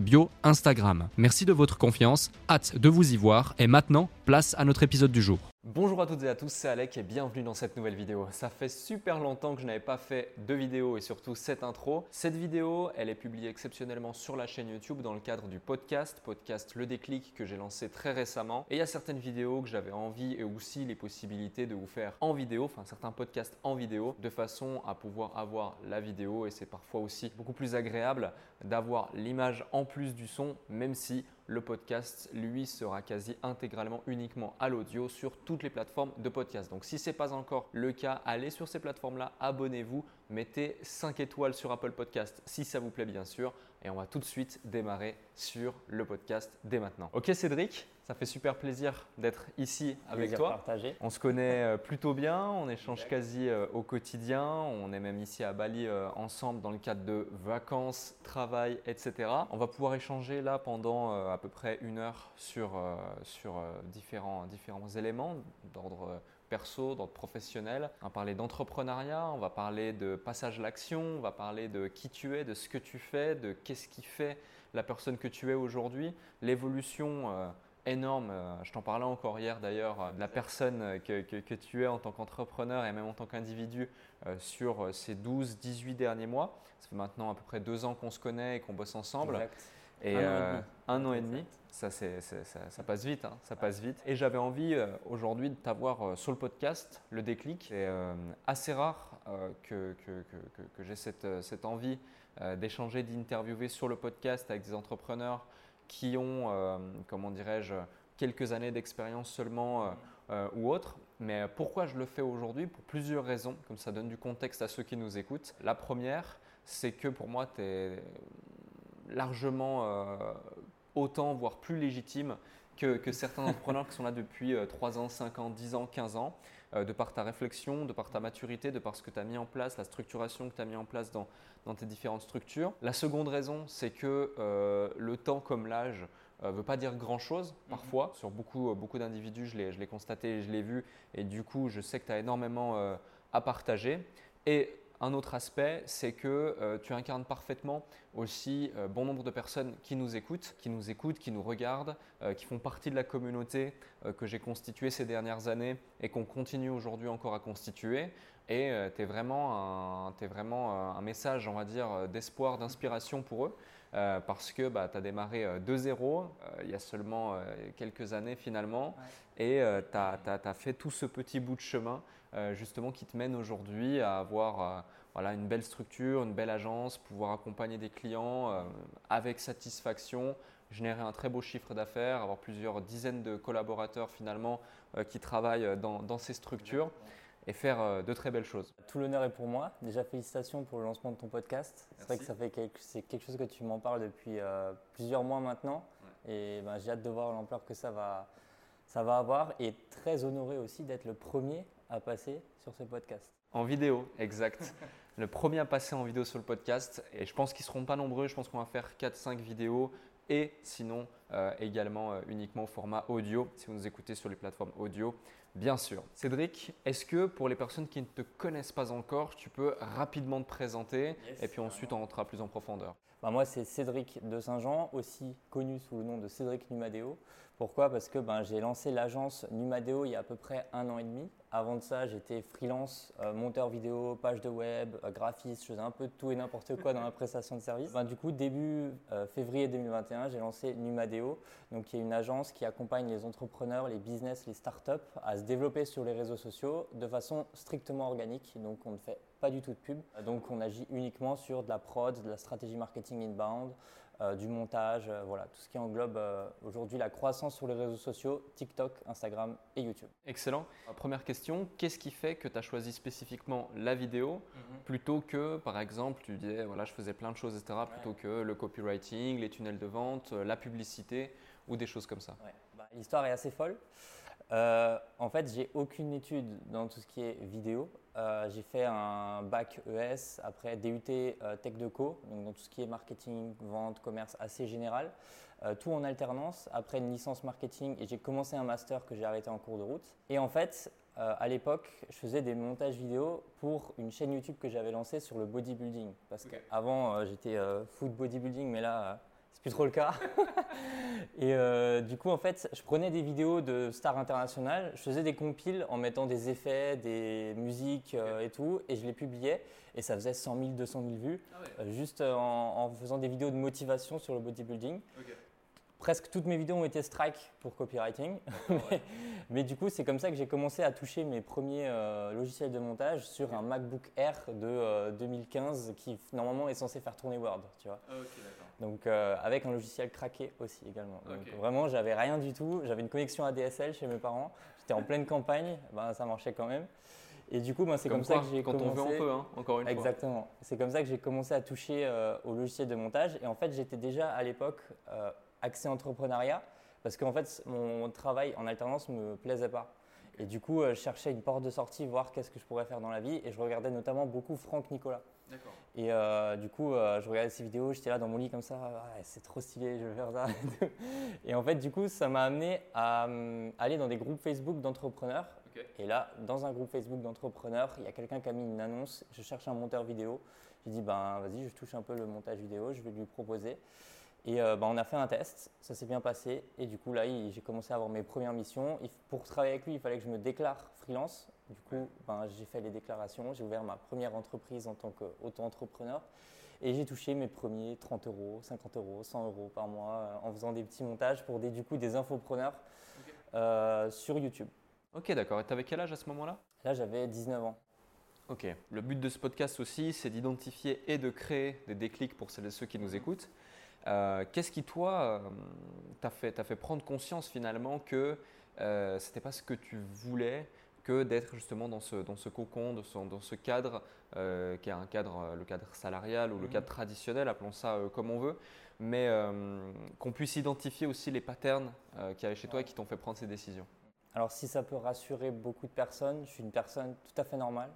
bio Instagram. Merci de votre confiance, hâte de vous y voir et maintenant, place à notre épisode du jour. Bonjour à toutes et à tous, c'est Alec et bienvenue dans cette nouvelle vidéo. Ça fait super longtemps que je n'avais pas fait de vidéo et surtout cette intro. Cette vidéo, elle est publiée exceptionnellement sur la chaîne YouTube dans le cadre du podcast, podcast Le Déclic que j'ai lancé très récemment. Et il y a certaines vidéos que j'avais envie et aussi les possibilités de vous faire en vidéo, enfin certains podcasts en vidéo, de façon à pouvoir avoir la vidéo et c'est parfois aussi beaucoup plus agréable d'avoir l'image en plus du son, même si le podcast, lui, sera quasi intégralement uniquement à l'audio sur toutes les plateformes de podcast. Donc si ce n'est pas encore le cas, allez sur ces plateformes-là, abonnez-vous, mettez 5 étoiles sur Apple Podcast si ça vous plaît bien sûr. Et on va tout de suite démarrer sur le podcast dès maintenant. Ok Cédric, ça fait super plaisir d'être ici avec toi. On se connaît euh, plutôt bien, on échange quasi euh, au quotidien. On est même ici à Bali euh, ensemble dans le cadre de vacances, travail, etc. On va pouvoir échanger là pendant à peu près une heure sur, sur différents, différents éléments d'ordre perso, d'ordre professionnel. On va parler d'entrepreneuriat, on va parler de passage à l'action, on va parler de qui tu es, de ce que tu fais, de qu'est-ce qui fait la personne que tu es aujourd'hui, l'évolution énorme, euh, je t'en parlais encore hier d'ailleurs, euh, de la personne que, que, tu es en tant qu'entrepreneur et même en tant qu'individu sur ces 12-18 derniers mois. Ça fait maintenant à peu près deux ans qu'on se connaît et qu'on bosse ensemble. Et un an et demi ça, ça, passe vite, hein, ça passe vite. Et j'avais envie euh, aujourd'hui de t'avoir euh, sur le podcast, le déclic. C'est euh, assez rare que, que, que, que j'ai cette, cette, envie d'échanger, d'interviewer sur le podcast avec des entrepreneurs qui ont, comment dirais-je, quelques années d'expérience seulement ou autre. Mais pourquoi je le fais aujourd'hui? Pour plusieurs raisons, comme ça donne du contexte à ceux qui nous écoutent. La première, c'est que pour moi, tu es largement autant, voire plus légitime que, certains entrepreneurs qui sont là depuis 3 euh, ans, 5 ans, 10 ans, 15 ans, euh, de par ta réflexion, de par ta maturité, de par ce que tu as mis en place, la structuration que tu as mis en place dans, tes différentes structures. La seconde raison, c'est que euh, le temps comme l'âge ne veut pas dire grand-chose mhm. parfois. Sur beaucoup, beaucoup d'individus, je l'ai constaté, je l'ai vu, et du coup, je sais que tu as énormément à partager. Et un autre aspect, c'est que euh, tu incarnes parfaitement aussi euh, bon nombre de personnes qui nous écoutent, qui nous écoutent, qui nous regardent, euh, qui font partie de la communauté que j'ai constituée ces dernières années et qu'on continue aujourd'hui encore à constituer. Et tu es vraiment, un, un message, d'espoir, d'inspiration pour eux. Parce que bah, tu as démarré de zéro il y a seulement quelques années finalement. Et tu as, as, fait tout ce petit bout de chemin euh, justement qui te mène aujourd'hui à avoir euh, voilà, une belle structure, une belle agence, pouvoir accompagner des clients euh, avec satisfaction, générer un très beau chiffre d'affaires, avoir plusieurs dizaines de collaborateurs finalement qui travaillent dans, ces structures et faire de très belles choses. Tout l'honneur est pour moi. Déjà félicitations pour le lancement de ton podcast. C'est vrai que ça fait quelque, c'est quelque chose que tu m'en parles depuis plusieurs mois maintenant et ben, j'ai hâte de voir l'ampleur que ça va, ça va avoir et très honoré aussi d'être le premier à passer sur ce podcast. En vidéo, exact. le premier à passer en vidéo sur le podcast. Et je pense qu'ils ne seront pas nombreux. Je pense qu'on va faire 4-5 vidéos. Et sinon, euh, également euh, uniquement au format audio. Si vous nous écoutez sur les plateformes audio, Bien sûr. Cédric, est-ce que pour les personnes qui ne te connaissent pas encore, tu peux rapidement te présenter et puis ensuite on rentrera plus en profondeur? Bah, Moi, c'est Cédric de Saint-Jean, aussi connu sous le nom de Cédric Numadeo. Pourquoi? Parce que ben, j'ai lancé l'agence Numadeo il y a à peu près un an et demi. Avant de ça, j'étais freelance, euh, monteur vidéo, page de web, euh, graphiste, je faisais un peu de tout et n'importe quoi dans la prestation de service. Ben, du coup, début euh, février 2021, j'ai lancé Numadeo, donc qui est une agence qui accompagne les entrepreneurs, les business, les startups à se développer sur les réseaux sociaux de façon strictement organique. Donc on ne fait pas du tout de pub. Donc on agit uniquement sur de la prod, de la stratégie marketing inbound, euh, du montage, euh, voilà, tout ce qui englobe euh, aujourd'hui la croissance sur les réseaux sociaux, TikTok, Instagram et YouTube. Excellent. Première question, qu'est-ce qui fait que tu as choisi spécifiquement la vidéo mhm. plutôt que, par exemple, tu disais, voilà, je faisais plein de choses, etc., plutôt que le copywriting, les tunnels de vente, la publicité ou des choses comme ça? Bah, L'histoire est assez folle. Euh, en fait, j'ai aucune étude dans tout ce qui est vidéo. Euh, j'ai fait un bac ES, après DUT euh, Tech Deco, donc dans tout ce qui est marketing, vente, commerce assez général. tout en alternance, après une licence marketing et j'ai commencé un master que j'ai arrêté en cours de route. Et en fait, à l'époque, je faisais des montages vidéo pour une chaîne YouTube que j'avais lancée sur le bodybuilding. Parce qu'avant, j'étais food bodybuilding, mais là, plus trop le cas. et euh, du coup, en fait, je prenais des vidéos de stars internationales, je faisais des compiles en mettant des effets, des musiques euh, et tout, et je les publiais. Et ça faisait 100 000, 200 000 vues, ah euh, juste en, faisant des vidéos de motivation sur le bodybuilding. Presque toutes mes vidéos ont été strike pour copywriting. mais, du coup, c'est comme ça que j'ai commencé à toucher mes premiers logiciels de montage sur un MacBook Air de 2015 qui normalement est censé faire tourner Word. Tu vois. Ah, donc euh, avec un logiciel craqué aussi également. Donc vraiment, j'avais rien du tout. J'avais une connexion ADSL chez mes parents. J'étais en pleine campagne, ben, ça marchait quand même. Et du coup, ben, c'est comme, ça que j'ai commencé. Quand on veut, on peut, hein, encore une fois. Exactement. C'est comme ça que j'ai commencé à toucher euh, au logiciel de montage. Et en fait, j'étais déjà à l'époque euh, axé entrepreneuriat parce qu'en fait, mon travail en alternance me plaisait pas. Et du coup, je cherchais une porte de sortie, voir qu'est-ce que je pourrais faire dans la vie. Et je regardais notamment beaucoup Franck Nicolas. Et euh, du coup, euh, je regardais ces vidéos, j'étais là dans mon lit comme ça, c'est trop stylé, je vais faire ça. et en fait, du coup, ça m'a amené à euh, aller dans des groupes Facebook d'entrepreneurs. Et là, dans un groupe Facebook d'entrepreneurs, il y a quelqu'un qui a mis une annonce, je cherche un monteur vidéo. J'ai dit, ben vas-y, je touche un peu le montage vidéo, je vais lui proposer. Et ben, on a fait un test, ça s'est bien passé. Et du coup, là, j'ai commencé à avoir mes premières missions. pour travailler avec lui, il fallait que je me déclare freelance. Du coup, ben, j'ai fait les déclarations, j'ai ouvert ma première entreprise en tant qu'auto-entrepreneur et j'ai touché mes premiers 30 euros, 50 euros, 100 euros par mois euh, en faisant des petits montages pour des, du coup, des infopreneurs euh, sur YouTube. Ok, d'accord. Et tu avais quel âge à ce moment-là? Là, j'avais 19 ans. Ok. Le but de ce podcast aussi, c'est d'identifier et de créer des déclics pour celles et ceux qui nous écoutent. Euh, qu'est-ce qui, toi, t'a fait, fait, prendre conscience finalement que ce n'était pas ce que tu voulais que d'être justement dans ce, dans ce cocon, dans ce cadre euh, qui est un cadre, euh, le cadre salarial ou le mhm. cadre traditionnel, appelons ça euh, comme on veut, mais qu'on puisse identifier aussi les patterns qu'il y avait chez toi et qui t'ont fait prendre ces décisions. Alors si ça peut rassurer beaucoup de personnes, je suis une personne tout à fait normale.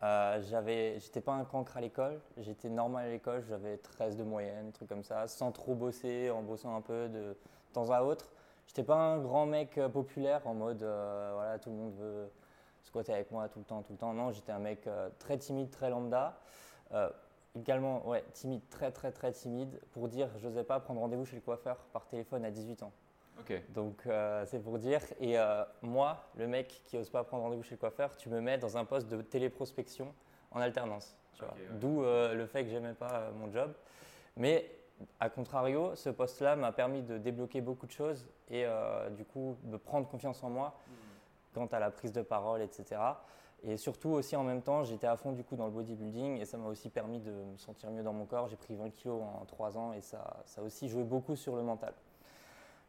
J'avais, j'étais pas un cancre à l'école, j'étais normal à l'école, j'avais 13 de moyenne, truc comme ça, sans trop bosser, en bossant un peu de temps à autre. J'étais pas un grand mec populaire en mode voilà tout le monde veut squatter avec moi tout le temps, tout le temps. Non, j'étais un mec euh, très timide, très lambda. Euh, également, ouais, timide, très, très, très timide. Pour dire, je n'osais pas prendre rendez-vous chez le coiffeur par téléphone à 18 ans. Donc, euh, c'est pour dire. Et moi, le mec qui n'ose pas prendre rendez-vous chez le coiffeur, tu me mets dans un poste de téléprospection en alternance. D'où le fait que j'aimais pas mon job. Mais à contrario, ce poste-là m'a permis de débloquer beaucoup de choses et du coup de prendre confiance en moi. Hmm quant à la prise de parole, etc. Et surtout aussi en même temps, j'étais à fond du coup dans le bodybuilding et ça m'a aussi permis de me sentir mieux dans mon corps. J'ai pris 20 kilos en 3 ans et ça, ça a aussi joué beaucoup sur le mental.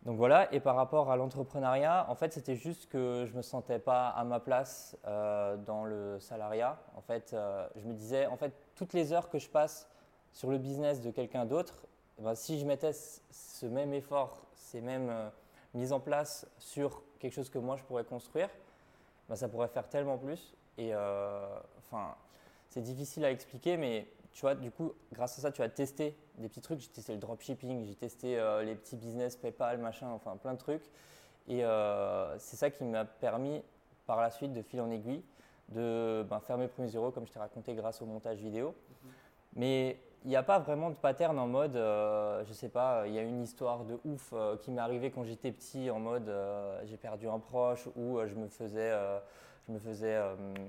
Donc voilà, et par rapport à l'entrepreneuriat, en fait, c'était juste que je ne me sentais pas à ma place euh, dans le salariat. En fait, euh, je me disais, en fait, toutes les heures que je passe sur le business de quelqu'un d'autre, ben, si je mettais ce même effort, ces mêmes euh, mise en place sur quelque chose que moi je pourrais construire, bah, ça pourrait faire tellement plus. Et euh, enfin, c'est difficile à expliquer, mais tu vois, du coup, grâce à ça, tu as testé des petits trucs. J'ai testé le dropshipping, j'ai testé euh, les petits business PayPal, machin, enfin plein de trucs. Et euh, c'est ça qui m'a permis, par la suite, de fil en aiguille, de ben, faire mes premiers euros, comme je t'ai raconté, grâce au montage vidéo. Mais il n'y a pas vraiment de pattern en mode, euh, je sais pas, il y a une histoire de ouf euh, qui m'est arrivée quand j'étais petit en mode euh, j'ai perdu un proche ou je me faisais, je me faisais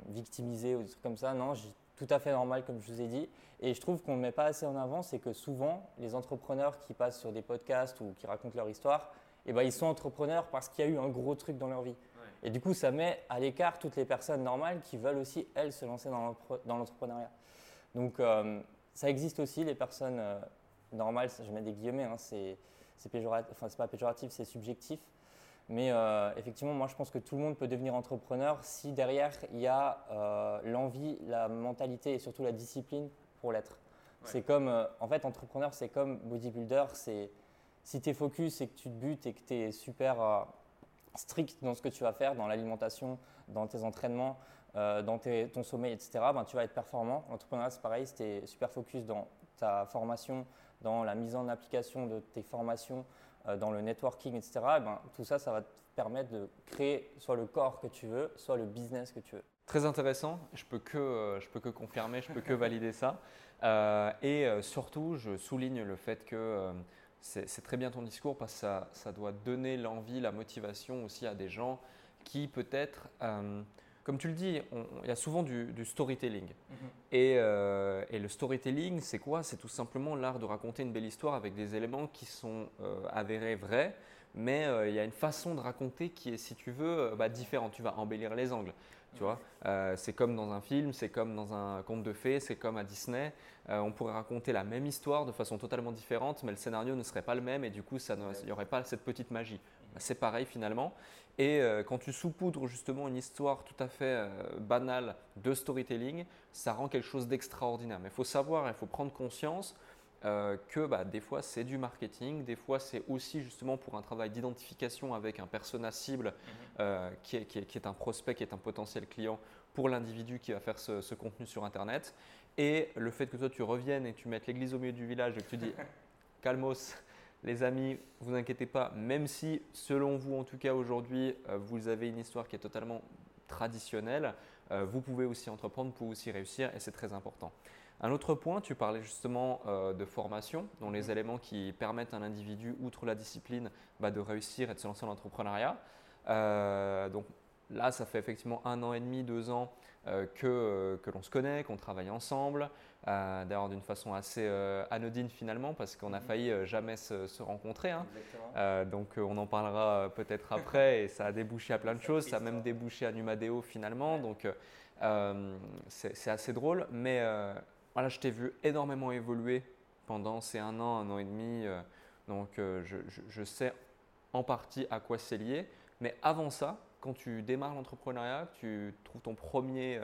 victimiser ou des trucs comme ça. Non, tout à fait normal comme je vous ai dit. Et je trouve qu'on ne met pas assez en avant, c'est que souvent les entrepreneurs qui passent sur des podcasts ou qui racontent leur histoire, eh ben, ils sont entrepreneurs parce qu'il y a eu un gros truc dans leur vie. Et du coup, ça met à l'écart toutes les personnes normales qui veulent aussi, elles, se lancer dans l'entrepreneuriat. Donc, ça existe aussi, les personnes euh, normales, je mets des guillemets, hein, c'est péjoratif, enfin c'est pas péjoratif, c'est subjectif. Mais euh, effectivement, moi je pense que tout le monde peut devenir entrepreneur si derrière il y a euh, l'envie, la mentalité et surtout la discipline pour l'être. C'est comme, en fait, entrepreneur, c'est comme bodybuilder, c'est si tu es focus et que tu te butes et que tu es super strict dans ce que tu vas faire, dans l'alimentation, dans tes entraînements, euh, dans ton sommeil, etc., ben, tu vas être performant. L'entrepreneuriat, c'est pareil, si tu es super focus dans ta formation, dans la mise en application de tes formations, euh, dans le networking, etc., ben, tout ça, ça va te permettre de créer soit le corps que tu veux, soit le business que tu veux. Très intéressant, je peux que, euh, je peux que confirmer, je peux que valider ça. et surtout, je souligne le fait que c'est très bien ton discours parce que ça, ça doit donner l'envie, la motivation aussi à des gens qui peut-être comme tu le dis, il y a souvent du, storytelling. Mhm. Euh, et, le storytelling, c'est quoi? C'est tout simplement l'art de raconter une belle histoire avec des éléments qui sont euh, avérés vrais, mais euh, il y a une façon de raconter qui est, si tu veux, bah, différente. Tu vas embellir les angles. Tu vois, c'est comme dans un film, c'est comme dans un conte de fées, c'est comme à Disney. on pourrait raconter la même histoire de façon totalement différente, mais le scénario ne serait pas le même et du coup, il n'y aurait pas cette petite magie. Bah, c'est pareil finalement. Et euh, quand tu saupoudres justement une histoire tout à fait euh, banale de storytelling, ça rend quelque chose d'extraordinaire. Mais il faut savoir, il faut prendre conscience euh, que bah, des fois c'est du marketing, des fois c'est aussi justement pour un travail d'identification avec un persona cible mhm. qui, est, un prospect, qui est un potentiel client pour l'individu qui va faire ce, ce, contenu sur Internet. Et le fait que toi tu reviennes et tu mettes l'église au milieu du village et que tu dis calmos, les amis, vous inquiétez pas, même si selon vous en tout cas aujourd'hui, euh, vous avez une histoire qui est totalement traditionnelle, euh, vous pouvez aussi entreprendre, vous pouvez aussi réussir et c'est très important. Un autre point, tu parlais justement euh, de formation, dont les mhm. éléments qui permettent à un individu, outre la discipline, bah, de réussir et de se lancer dans l'entrepreneuriat. donc là, ça fait effectivement un an et demi, deux ans que, que l'on se connaît, qu'on travaille ensemble. Euh, d'ailleurs d'une façon assez euh, anodine finalement, parce qu'on a mhm. failli euh, jamais se, rencontrer. Hein. donc on en parlera peut-être après, et ça a débouché à plein de choses, ça a même débouché à Numadeo finalement, donc c'est assez drôle. Mais voilà, je t'ai vu énormément évoluer pendant ces un an, un an et demi, donc je, je, sais en partie à quoi c'est lié. Mais avant ça, quand tu démarres l'entrepreneuriat, tu trouves ton premier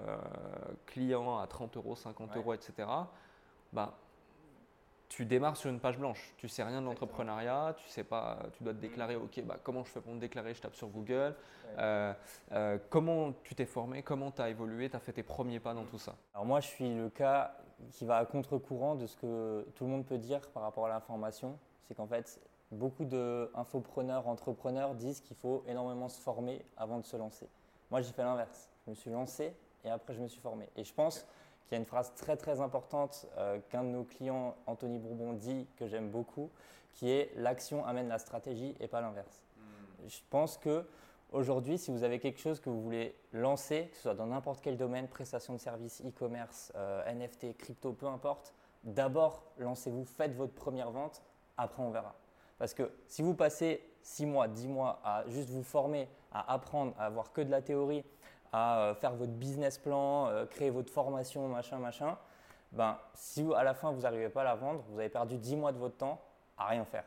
euh, client à 30 euros, 50 euros, etc., bah, tu démarres sur une page blanche. Tu sais rien de l'entrepreneuriat, tu sais pas, tu dois te déclarer. Ok, bah, comment je fais pour me déclarer? Je tape sur Google. Euh, euh, comment tu t'es formé? Comment tu as évolué? Tu as fait tes premiers pas dans tout ça? Alors moi, je suis le cas qui va à contre-courant de ce que tout le monde peut dire par rapport à l'information. C'est qu'en fait, beaucoup d'infopreneurs, entrepreneurs disent qu'il faut énormément se former avant de se lancer. Moi, j'ai fait l'inverse. Je me suis lancé et après je me suis formé. Et je pense qu'il y a une phrase très très importante euh, qu'un de nos clients, Anthony Bourbon, dit que j'aime beaucoup, qui est l'action amène la stratégie et pas l'inverse. Hmm. Je pense que aujourd'hui, si vous avez quelque chose que vous voulez lancer, que ce soit dans n'importe quel domaine, prestation de services, e-commerce, euh, NFT, crypto, peu importe, d'abord lancez-vous, faites votre première vente, après on verra. Parce que si vous passez 6 mois, 10 mois à juste vous former, à apprendre, à avoir que de la théorie, à euh, faire votre business plan, euh, créer votre formation, machin, machin, ben, si à la fin vous n'arrivez pas à la vendre, vous avez perdu 10 mois de votre temps à rien faire.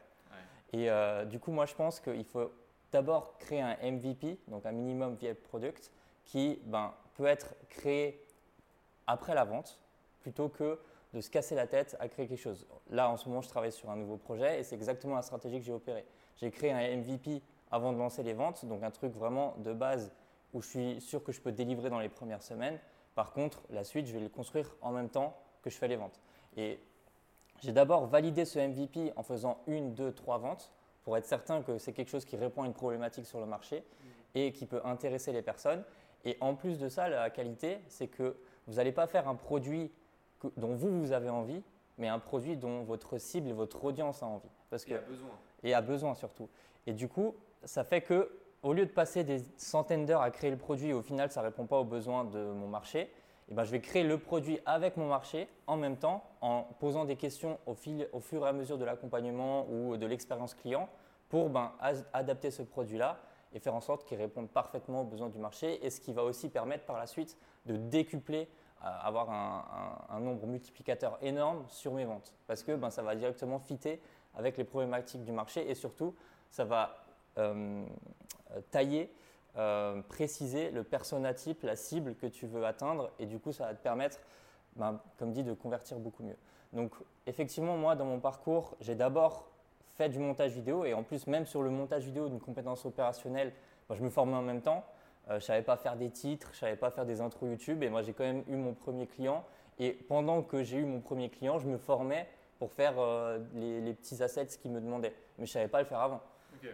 Et euh, du coup, moi je pense qu'il faut d'abord créer un MVP, donc un minimum viable product, qui ben, peut être créé après la vente plutôt que de se casser la tête à créer quelque chose. Là, en ce moment, je travaille sur un nouveau projet et c'est exactement la stratégie que j'ai opérée. J'ai créé un MVP avant de lancer les ventes, donc un truc vraiment de base où je suis sûr que je peux délivrer dans les premières semaines. Par contre, la suite, je vais le construire en même temps que je fais les ventes. Et j'ai d'abord validé ce MVP en faisant une, deux, trois ventes pour être certain que c'est quelque chose qui répond à une problématique sur le marché. et qui peut intéresser les personnes. Et en plus de ça, la qualité, c'est que vous n'allez pas faire un produit dont vous, vous avez envie, mais un produit dont votre cible et votre audience a envie. Parce que, et a besoin. Et a besoin surtout. Et du coup, ça fait que au lieu de passer des centaines d'heures à créer le produit et au final ça ne répond pas aux besoins de mon marché, eh ben, je vais créer le produit avec mon marché en même temps en posant des questions au, fur et à mesure de l'accompagnement ou de l'expérience client pour ben, adapter ce produit-là et faire en sorte qu'il réponde parfaitement aux besoins du marché et ce qui va aussi permettre par la suite de décupler, euh, avoir un, nombre multiplicateur énorme sur mes ventes. Parce que ben, ça va directement fitter avec les problématiques du marché et surtout ça va tailler euh, préciser le persona type, la cible que tu veux atteindre, et du coup, ça va te permettre, ben, comme dit, de convertir beaucoup mieux. Donc, effectivement, moi, dans mon parcours, j'ai d'abord fait du montage vidéo, et en plus, même sur le montage vidéo d'une compétence opérationnelle, ben, je me formais en même temps. Euh, je ne savais pas faire des titres, je ne savais pas faire des intros YouTube, et moi, j'ai quand même eu mon premier client. Et pendant que j'ai eu mon premier client, je me formais pour faire euh, les, petits assets qu'ils me demandaient. Mais je ne savais pas le faire avant.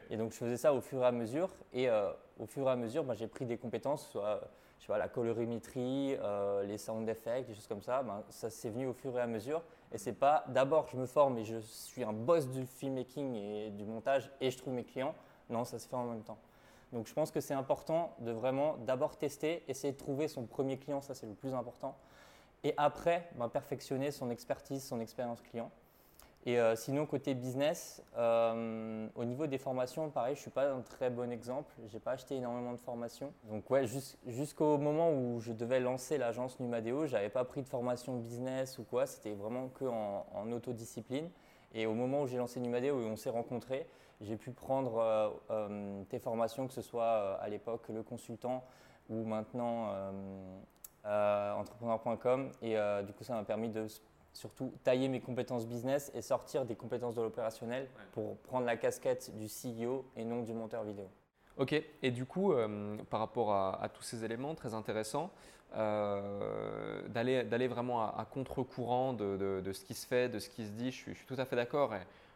Et donc, je faisais ça au fur et à mesure. Et euh, au fur et à mesure, bah, j'ai pris des compétences, soit je sais la colorimétrie, euh, les sound effects, des choses comme ça. Ben, ça s'est venu au fur et à mesure. Et c'est pas d'abord je me forme et je suis un boss du filmmaking et du montage et je trouve mes clients. Non, ça se fait en même temps. Donc je pense que c'est important de vraiment d'abord tester, essayer de trouver son premier client, ça c'est le plus important. Et après, ben, perfectionner son expertise, son expérience client. Et euh, sinon, côté business, euh, au niveau des formations, pareil, je ne suis pas un très bon exemple. Je n'ai pas acheté énormément de formations. Donc, ouais, jusqu'au moment où je devais lancer l'agence Numadeo, je n'avais pas pris de formation business ou quoi. C'était vraiment que en, autodiscipline. Et au moment où j'ai lancé Numadeo et on s'est rencontrés, j'ai pu prendre euh, tes formations, que ce soit à l'époque le consultant ou maintenant entrepreneur.com. Et du coup, ça m'a permis de surtout tailler mes compétences business et sortir des compétences de l'opérationnel pour prendre la casquette du CEO et non du monteur vidéo. Ok, et du coup, euh, par rapport à, tous ces éléments très intéressants, euh, d'aller vraiment à, contre-courant de, ce qui se fait, de ce qui se dit, je suis, tout à fait d'accord.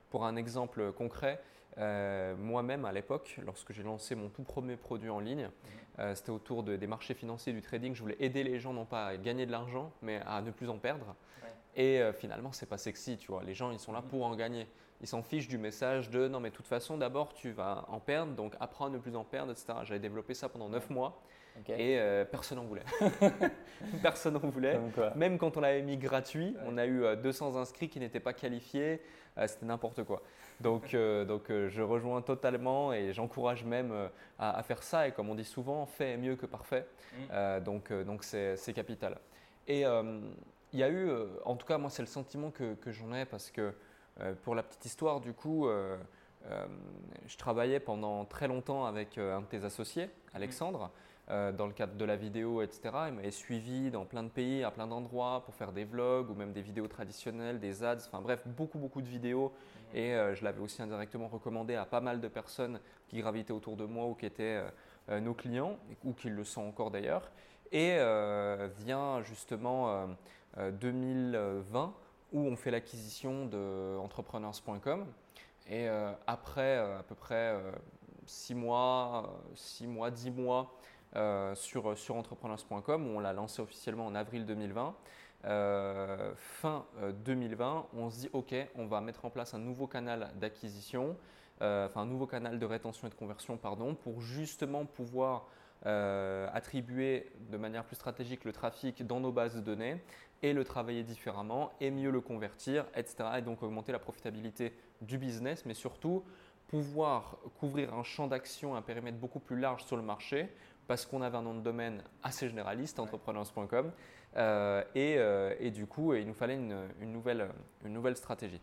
pour un exemple concret, euh, moi-même à l'époque, lorsque j'ai lancé mon tout premier produit en ligne, mhm. c'était autour des marchés financiers, du trading. Je voulais aider les gens non pas à gagner de l'argent, mais à ne plus en perdre. Et euh, finalement, c'est pas sexy, tu vois. Les gens, ils sont là pour en gagner. Ils s'en fichent du message de non, mais de toute façon, d'abord, tu vas en perdre, donc apprends à ne plus en perdre, etc. J'avais développé ça pendant 9 mois et euh, personne n'en voulait. personne n'en voulait. Même quand on l'avait mis gratuit, on a eu 200 euh, inscrits qui n'étaient pas qualifiés. C'était n'importe quoi. Donc, donc je rejoins totalement et j'encourage même à, faire ça. Et comme on dit souvent, fait mieux que parfait. Mm. donc, donc c'est capital. Et il y a eu, euh, en tout cas moi c'est le sentiment que, j'en ai parce que euh, pour la petite histoire du coup, euh, je travaillais pendant très longtemps avec un de tes associés, Alexandre. dans le cadre de la vidéo, etc. Il m'avait suivi dans plein de pays, à plein d'endroits pour faire des vlogs ou même des vidéos traditionnelles, des ads, enfin bref, beaucoup, beaucoup de vidéos. Et je l'avais aussi indirectement recommandé à pas mal de personnes qui gravitaient autour de moi ou qui étaient nos clients, ou qui le sont encore d'ailleurs. Et vient justement 2020 euh, où on fait l'acquisition de entrepreneurs.com. Et euh, après euh, à peu près 6 mois, 6 mois, 10 mois sur, sur entrepreneurs.com, on l'a lancé officiellement en avril 2020. fin 2020, on se dit OK, on va mettre en place un nouveau canal d'acquisition, enfin un nouveau canal de rétention et de conversion, pardon, pour justement pouvoir attribuer de manière plus stratégique le trafic dans nos bases de données et le travailler différemment et mieux le convertir, etc. Et donc augmenter la profitabilité du business, mais surtout pouvoir couvrir un champ d'action, un périmètre beaucoup plus large sur le marché parce qu'on avait un nom de domaine assez généraliste, entrepreneurs.com, euh, euh, et, du coup, il nous fallait une, nouvelle, une nouvelle stratégie.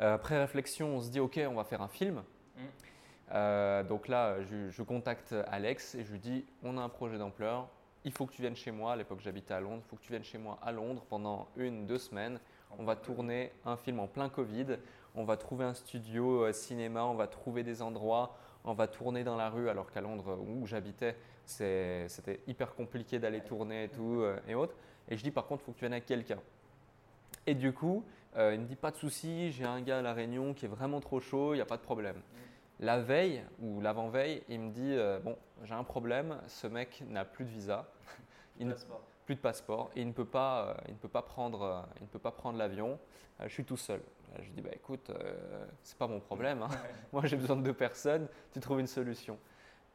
Euh, après réflexion, on se dit, OK, on va faire un film. Mm. donc là, je, je, contacte Alex et je lui dis, on a un projet d'ampleur, il faut que tu viennes chez moi. À l'époque, j'habitais à Londres. Il faut que tu viennes chez moi à Londres pendant une, deux semaines. On va tourner un film en plein Covid. On va trouver un studio euh, cinéma. On va trouver des endroits. On va tourner dans la rue. Alors qu'à Londres, où j'habitais, c'était hyper compliqué d'aller tourner et tout euh, et autres. Et je dis par contre, il faut que tu viennes avec quelqu'un. Et du coup, euh, il me dit pas de souci, j'ai un gars à La Réunion qui est vraiment trop chaud, il n'y a pas de problème. La veille ou l'avant-veille, il me dit Bon, j'ai un problème, ce mec n'a plus de visa. Il plus de passeport et il ne peut pas, il ne peut pas prendre, il ne peut pas prendre l'avion. je suis tout seul. Je lui dis bah écoute, c'est pas mon problème. Hein. Moi j'ai besoin de deux personnes. Tu trouves une solution.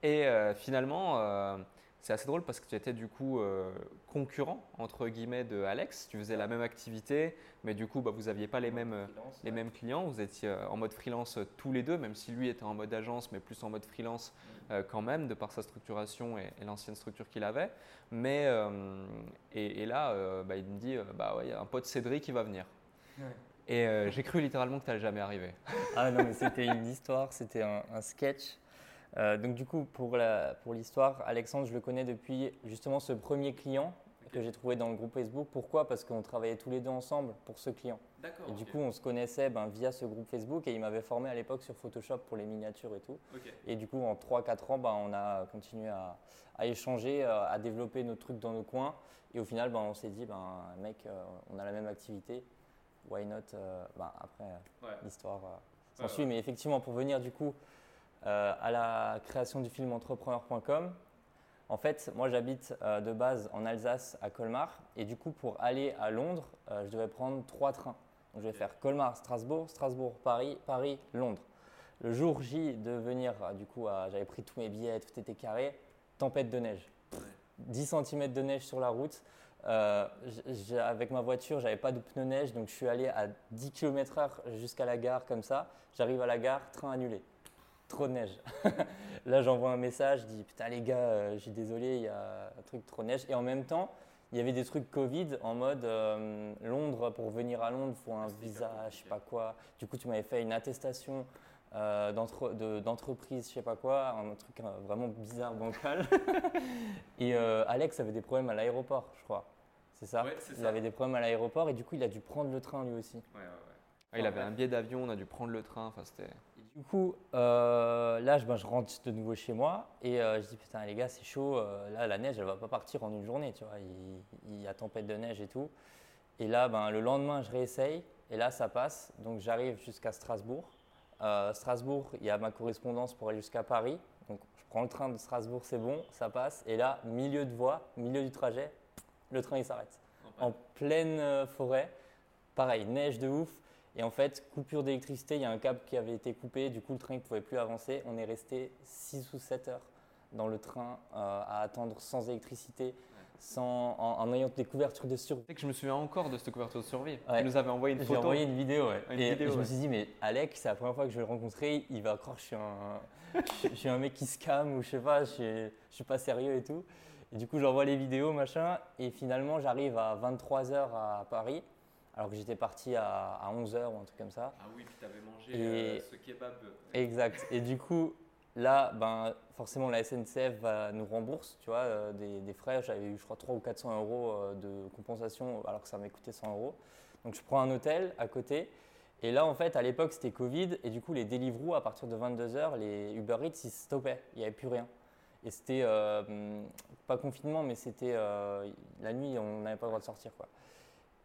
Et finalement, c'est assez drôle parce que tu étais du coup euh, concurrent entre guillemets de Alex. Tu faisais la même activité, mais du coup bah, vous n'aviez pas les mêmes, euh, les mêmes clients. Vous étiez euh, en mode freelance tous les deux, même si lui était en mode agence, mais plus en mode freelance quand même, de par sa structuration et, l'ancienne structure qu'il avait. Mais et, là, bah, il me dit bah ouais, il y a un pote Cédric qui va venir. Et j'ai cru littéralement que tu n'allais jamais arriver. Ah non, mais c'était une histoire, c'était un sketch. Euh, donc du coup, pour l'histoire, Alexandre, je le connais depuis justement ce premier client que j'ai trouvé dans le groupe Facebook. Pourquoi? Parce qu'on travaillait tous les deux ensemble pour ce client. Et du coup, on se connaissait ben, via ce groupe Facebook et il m'avait formé à l'époque sur Photoshop pour les miniatures et tout. Et du coup, en 3-4 ans, ben, on a continué à, échanger, euh, à développer nos trucs dans nos coins. Et au final, ben, on s'est dit, ben, mec, euh, on a la même activité. Why not ben, Après, l'histoire s'en suit. Mais effectivement, pour venir du coup euh, à la création du film entrepreneur.com. En fait, moi j'habite euh, de base en Alsace à Colmar et du coup pour aller à Londres, euh, je devais prendre trois trains. Donc, je vais faire Colmar, Strasbourg, Strasbourg, Paris, Paris, Londres. Le jour J de venir, du coup, j'avais pris tous mes billets, tout était carré, tempête de neige. 10 cm de neige sur la route. avec ma voiture, j'avais pas de pneus neige, donc je suis allé à 10 km/h jusqu'à la gare comme ça. J'arrive à la gare, train annulé trop de neige. Là, j'envoie un message, je dis putain les gars, euh, j'ai désolé, il y a un truc trop de neige. Et en même temps, il y avait des trucs Covid en mode euh, Londres, pour venir à Londres, il faut un visa, je sais pas quoi. Du coup, tu m'avais fait une attestation euh, d'entreprise, je sais pas quoi, un truc vraiment bizarre, bancal. et Alex avait des problèmes à l'aéroport, je crois. C'est ça, Il avait des problèmes à l'aéroport et du coup, il a dû prendre le train lui aussi. Ouais, ouais, il avait un billet d'avion, on a dû prendre le train. Enfin, c'était. Du coup, euh, là, je, ben, je, rentre de nouveau chez moi et euh, je dis putain les gars, c'est chaud. Euh, là, la neige, elle va pas partir en une journée, tu vois. Il, y a tempête de neige et tout. Et là, ben, le lendemain, je réessaye et là, ça passe. Donc, j'arrive jusqu'à Strasbourg. Strasbourg, il y a ma correspondance pour aller jusqu'à Paris. Donc, je prends le train de Strasbourg, c'est bon, ça passe. Et là, milieu de voie, milieu du trajet, le train il s'arrête. En pleine forêt, pareil, neige de ouf. Et en fait, coupure d'électricité, il y a un câble qui avait été coupé, du coup le train ne pouvait plus avancer. On est resté 6 ou 7 heures dans le train euh, à attendre sans électricité, sans, en, ayant des couvertures de survie. que je me souviens encore de cette couverture de survie. Tu nous avais envoyé une photo. J'ai envoyé une vidéo, et, je me suis dit, mais Alex, c'est la première fois que je vais le rencontrer, il va croire que je suis un, je, suis un mec qui scam ou je sais pas, je, ne suis pas sérieux et tout. Et du coup, j'envoie les vidéos, machin, et finalement, j'arrive à 23 heures à Paris alors que j'étais parti à, 11h ou un truc comme ça. Ah oui, puis tu avais mangé euh, ce kebab. Exact. Et du coup, là, ben, forcément, la SNCF va nous rembourse tu vois, euh, des, frais. J'avais eu, je crois, 300 ou 400 euros euh, de compensation alors que ça m'avait coûté 100 euros. Donc, je prends un hôtel à côté. Et là, en fait, à l'époque, c'était Covid. Et du coup, les Deliveroo, à partir de 22h, les Uber Eats, ils stoppaient. Il n'y avait plus rien. Et c'était pas confinement, mais c'était la nuit, on n'avait pas le droit de sortir. Quoi.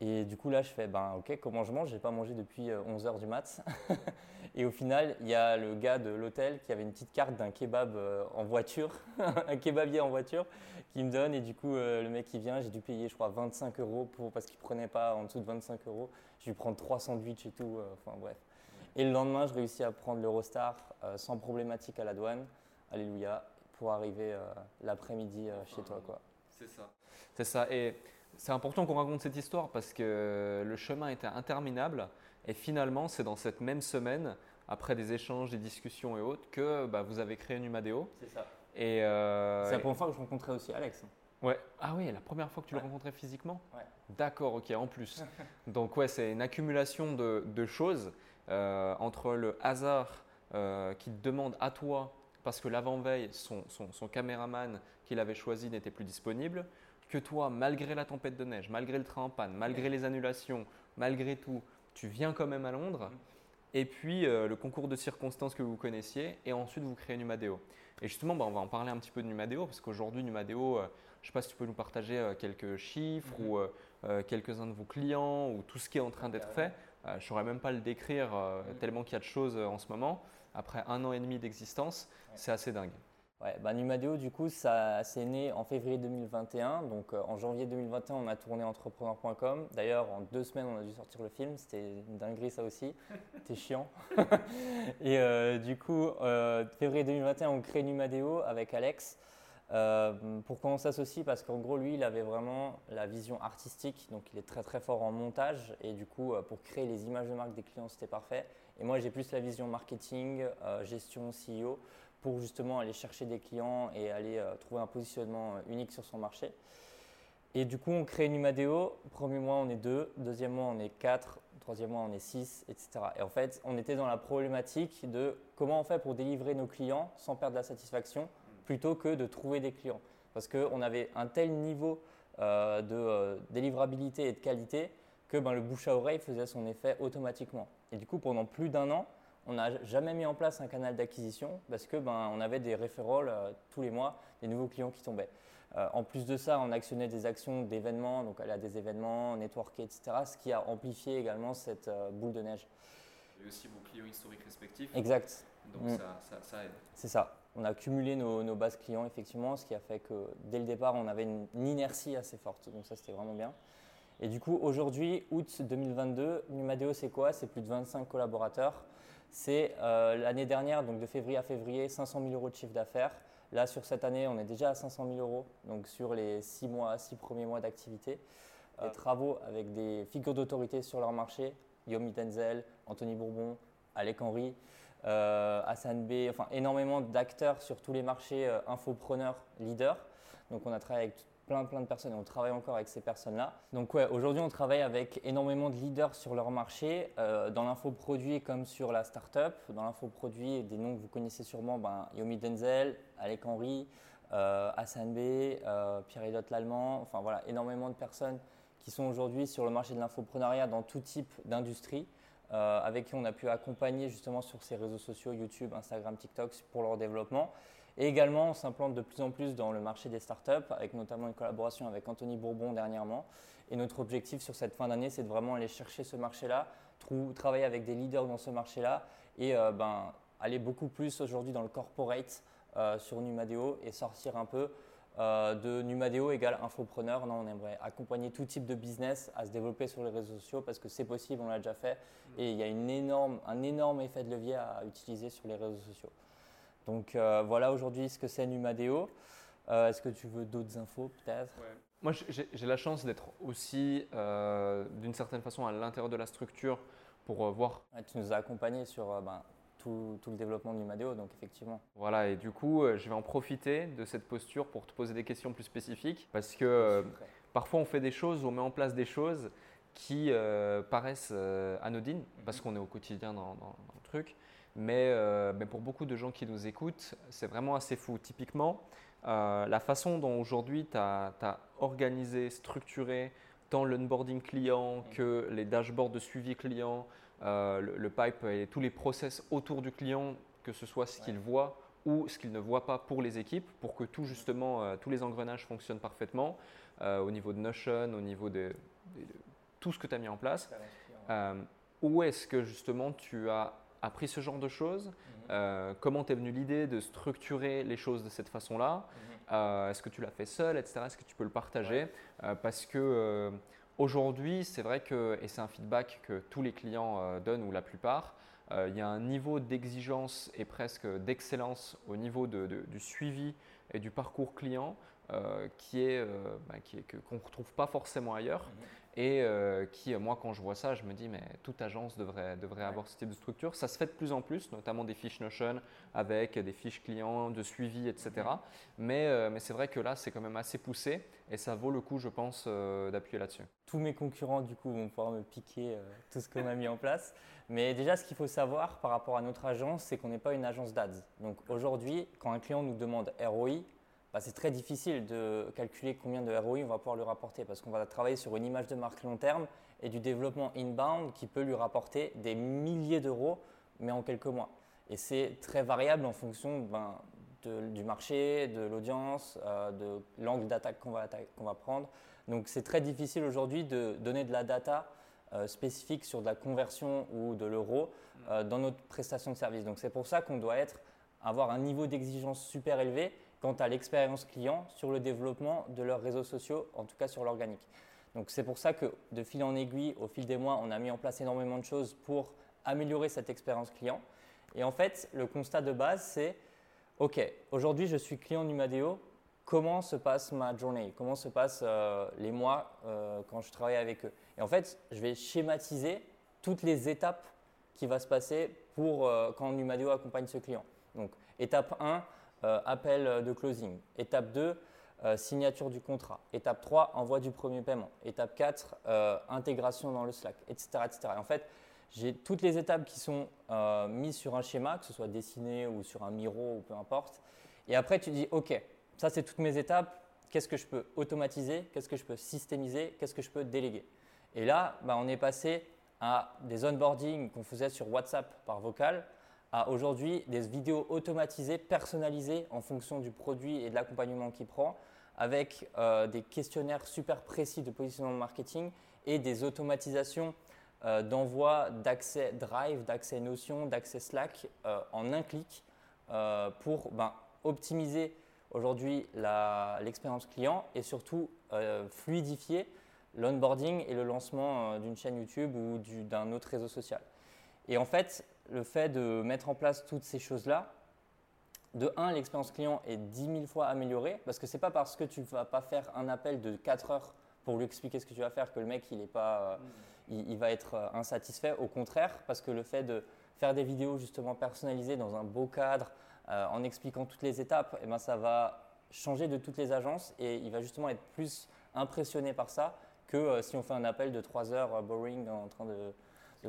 Et du coup, là, je fais, ben ok, comment je mange? J'ai pas mangé depuis 11h euh, du mat. et au final, il y a le gars de l'hôtel qui avait une petite carte d'un kebab euh, en voiture, un kebabier en voiture, qui me donne. Et du coup, euh, le mec qui vient, j'ai dû payer, je crois, 25 euros parce qu'il prenait pas en dessous de 25 euros. J'ai dû prendre trois sandwichs et tout. Enfin, bref. Et le lendemain, je réussis à prendre l'Eurostar sans problématique à la douane. Alléluia, pour arriver l'après-midi chez toi, quoi. C'est ça. C'est ça. Et c'est important qu'on raconte cette histoire parce que le chemin était interminable et finalement, c'est dans cette même semaine, après des échanges, des discussions et autres, que bah, vous avez créé Numadeo. C'est ça. Et euh, c'est la première fois que je rencontrais aussi Alex. Ouais. Ah oui, la première fois que tu le rencontrais physiquement? Ouais. D'accord, ok, en plus. Donc ouais, c'est une accumulation de, choses euh, entre le hasard euh, qui te demande à toi, parce que l'avant-veille, son, son, son caméraman qu'il avait choisi n'était plus disponible, que toi, malgré la tempête de neige, malgré le train en panne, malgré les annulations, malgré tout, tu viens quand même à Londres. Et puis euh, le concours de circonstances que vous connaissiez, et ensuite vous créez Numadeo. Et justement, bah, on va en parler un petit peu de Numadeo, parce qu'aujourd'hui, Numadeo, euh, je ne sais pas si tu peux nous partager euh, quelques chiffres mhm. ou quelques-uns de vos clients ou tout ce qui est en train d'être fait. je ne saurais même pas le décrire tellement qu'il y a de choses en ce moment. après un an et demi d'existence, c'est assez dingue. Ouais, bah, Numadeo, du coup, ça c'est né en février 2021. Donc euh, en janvier 2021, on a tourné entrepreneur.com. D'ailleurs, en deux semaines, on a dû sortir le film. C'était une dinguerie, ça aussi. C'était chiant. et euh, du coup, euh, février 2021, on crée Numadeo avec Alex. pourquoi on s'associe? Parce qu'en gros, lui, il avait vraiment la vision artistique. Donc, il est très très fort en montage. Et du coup, pour créer les images de marque des clients, c'était parfait. Et moi, j'ai plus la vision marketing, gestion, CEO pour justement aller chercher des clients et aller euh, trouver un positionnement euh, unique sur son marché. Et du coup, on crée Numadeo. Premier mois, on est deux. Deuxième mois, on est quatre. Troisième mois, on est six, etc. Et en fait, on était dans la problématique de comment on fait pour délivrer nos clients sans perdre la satisfaction plutôt que de trouver des clients. Parce qu'on avait un tel niveau euh, de délivrabilité et de qualité que ben, le bouche à oreille faisait son effet automatiquement. Et du coup, pendant plus d'un an, on n'a jamais mis en place un canal d'acquisition parce que ben, on avait des référents euh, tous les mois, des nouveaux clients qui tombaient. Euh, en plus de ça, on actionnait des actions d'événements, donc aller à des événements, networker, etc., ce qui a amplifié également cette euh, boule de neige. Et aussi vos clients historiques respectifs. Exact. Donc mm. ça, aide. C'est ça. On a cumulé nos, bases clients, effectivement, ce qui a fait que dès le départ, on avait une, une inertie assez forte. Donc ça, c'était vraiment bien. Et du coup, aujourd'hui, août 2022, Numadeo, c'est quoi? C'est plus de 25 collaborateurs. C'est euh, l'année dernière, donc de février à février, 500 000 euros de chiffre d'affaires. Là, sur cette année, on est déjà à 500 000 euros, donc sur les six mois, six premiers mois d'activité. Des travaux avec des figures d'autorité sur leur marché, Yomi Denzel, Anthony Bourbon, Alec Henry, euh, Hassan B, enfin énormément d'acteurs sur tous les marchés euh, infopreneurs leaders. Donc on a travaillé avec plein, plein de personnes et on travaille encore avec ces personnes-là. Donc ouais, aujourd'hui on travaille avec énormément de leaders sur leur marché, euh, dans l'infoproduit comme sur la startup. Dans l'infoproduit, des noms que vous connaissez sûrement, ben, Yomi Denzel, Alec Henry, euh, Hassan B, euh, Pierre-Elliott Lallemand, enfin voilà, énormément de personnes qui sont aujourd'hui sur le marché de l'infopreneuriat dans tout type d'industrie. Euh, avec qui on a pu accompagner justement sur ces réseaux sociaux, YouTube, Instagram, TikTok, pour leur développement. Et également, on s'implante de plus en plus dans le marché des startups, avec notamment une collaboration avec Anthony Bourbon dernièrement. Et notre objectif sur cette fin d'année, c'est de vraiment aller chercher ce marché-là, travailler avec des leaders dans ce marché-là et euh, ben, aller beaucoup plus aujourd'hui dans le corporate euh, sur Numadeo et sortir un peu euh, de Numadeo égale infopreneur. Non, on aimerait accompagner tout type de business à se développer sur les réseaux sociaux parce que c'est possible, on l'a déjà fait et il y a un énorme effet de levier à utiliser sur les réseaux sociaux. Donc euh, voilà aujourd'hui ce que c'est Numadeo. Euh, est-ce que tu veux d'autres infos peut-être? Moi j'ai la chance d'être aussi euh, d'une certaine façon à l'intérieur de la structure pour voir. tu nous as accompagnés sur ben, tout, le développement de Numadeo, donc effectivement. Voilà, et du coup je vais en profiter de cette posture pour te poser des questions plus spécifiques parce que parfois on fait des choses, on met en place des choses qui paraissent anodines parce mhm. qu'on est au quotidien dans, dans le truc. Euh, mais, pour beaucoup de gens qui nous écoutent, c'est vraiment assez fou. Typiquement, euh, la façon dont aujourd'hui tu as, organisé, structuré tant l'onboarding client que les dashboards de suivi client, euh, le, pipe et tous les process autour du client, que ce soit ce qu'il voit ou ce qu'il ne voit pas pour les équipes, pour que tout justement, tous les engrenages fonctionnent parfaitement au niveau de Notion, au niveau de, tout ce que tu as mis en place. où est-ce que justement tu as appris ce genre de choses mhm. euh, Comment t'es venu l'idée de structurer les choses de cette façon-là? Mhm. euh, Est-ce que tu l'as fait seul, etc. Est-ce que tu peux le partager? Euh, Parce que aujourd'hui, c'est vrai que, et c'est un feedback que tous les clients donnent ou la plupart, il y a un niveau d'exigence et presque d'excellence au niveau du suivi et du parcours client qui est, bah, qu'on ne retrouve pas forcément ailleurs. Et euh, qui, moi, quand je vois ça, je me dis, mais toute agence devrait, devrait avoir ce type de structure. Ça se fait de plus en plus, notamment des fiches Notion avec des fiches clients, de suivi, etc. Mais, euh, mais c'est vrai que là, c'est quand même assez poussé et ça vaut le coup, je pense, euh, d'appuyer là-dessus. Tous mes concurrents, du coup, vont pouvoir me piquer tout ce qu'on a mis en place. Mais déjà, ce qu'il faut savoir par rapport à notre agence, c'est qu'on n'est pas une agence d'ADS. Donc aujourd'hui, quand un client nous demande ROI, bah, c'est très difficile de calculer combien de ROI on va pouvoir lui rapporter parce qu'on va travailler sur une image de marque long terme et du développement inbound qui peut lui rapporter des milliers d'euros, mais en quelques mois. Et c'est très variable en fonction ben, du marché, de l'audience, euh, de l'angle d'attaque qu'on va, prendre. Donc c'est très difficile aujourd'hui de donner de la data spécifiques sur de la conversion ou de l'euro mm. dans notre prestation de service. Donc c'est pour ça qu'on doit être, avoir un niveau d'exigence super élevé quant à l'expérience client sur le développement de leurs réseaux sociaux, en tout cas sur l'organique. Donc c'est pour ça que de fil en aiguille, au fil des mois, on a mis en place énormément de choses pour améliorer cette expérience client. Et en fait, le constat de base, c'est OK, aujourd'hui je suis client Numadeo, comment se passe ma journée? Comment se passent euh, les mois euh, quand je travaille avec eux? Et en fait, je vais schématiser toutes les étapes qui vont se passer pour euh, quand Numadeo accompagne ce client. Donc, étape 1, appel de closing. Étape 2, signature du contrat. Étape 3, envoi du premier paiement. Étape 4, intégration dans le Slack, etc. etc. Et en fait, j'ai toutes les étapes qui sont euh, mises sur un schéma, que ce soit dessiné ou sur un miro ou peu importe. Et après, tu dis, OK, ça c'est toutes mes étapes. Qu'est-ce que je peux automatiser? Qu'est-ce que je peux systémiser? Qu'est-ce que je peux déléguer? Et là, bah, on est passé à des onboarding qu'on faisait sur WhatsApp par vocal aujourd'hui des vidéos automatisées, personnalisées en fonction du produit et de l'accompagnement qu'il prend, avec euh, des questionnaires super précis de positionnement marketing et des automatisations euh, d'envoi d'accès Drive, d'accès Notion, d'accès Slack euh, en un clic pour ben, optimiser aujourd'hui l'expérience client et surtout fluidifier l'onboarding et le lancement d'une chaîne YouTube ou d'un autre réseau social. Et en fait, le fait de mettre en place toutes ces choses-là, de 1, l'expérience client est 10 000 fois améliorée parce que ce n'est pas parce que tu ne vas pas faire un appel de 4 heures pour lui expliquer ce que tu vas faire que le mec il n'est pas. Mmh il, va être euh, insatisfait. Au contraire, parce que le fait de faire des vidéos justement personnalisées dans un beau cadre, euh, en expliquant toutes les étapes, eh ben, ça va changer de toutes les agences et il va justement être plus impressionné par ça que euh, si on fait un appel de 3 heures boring en train de,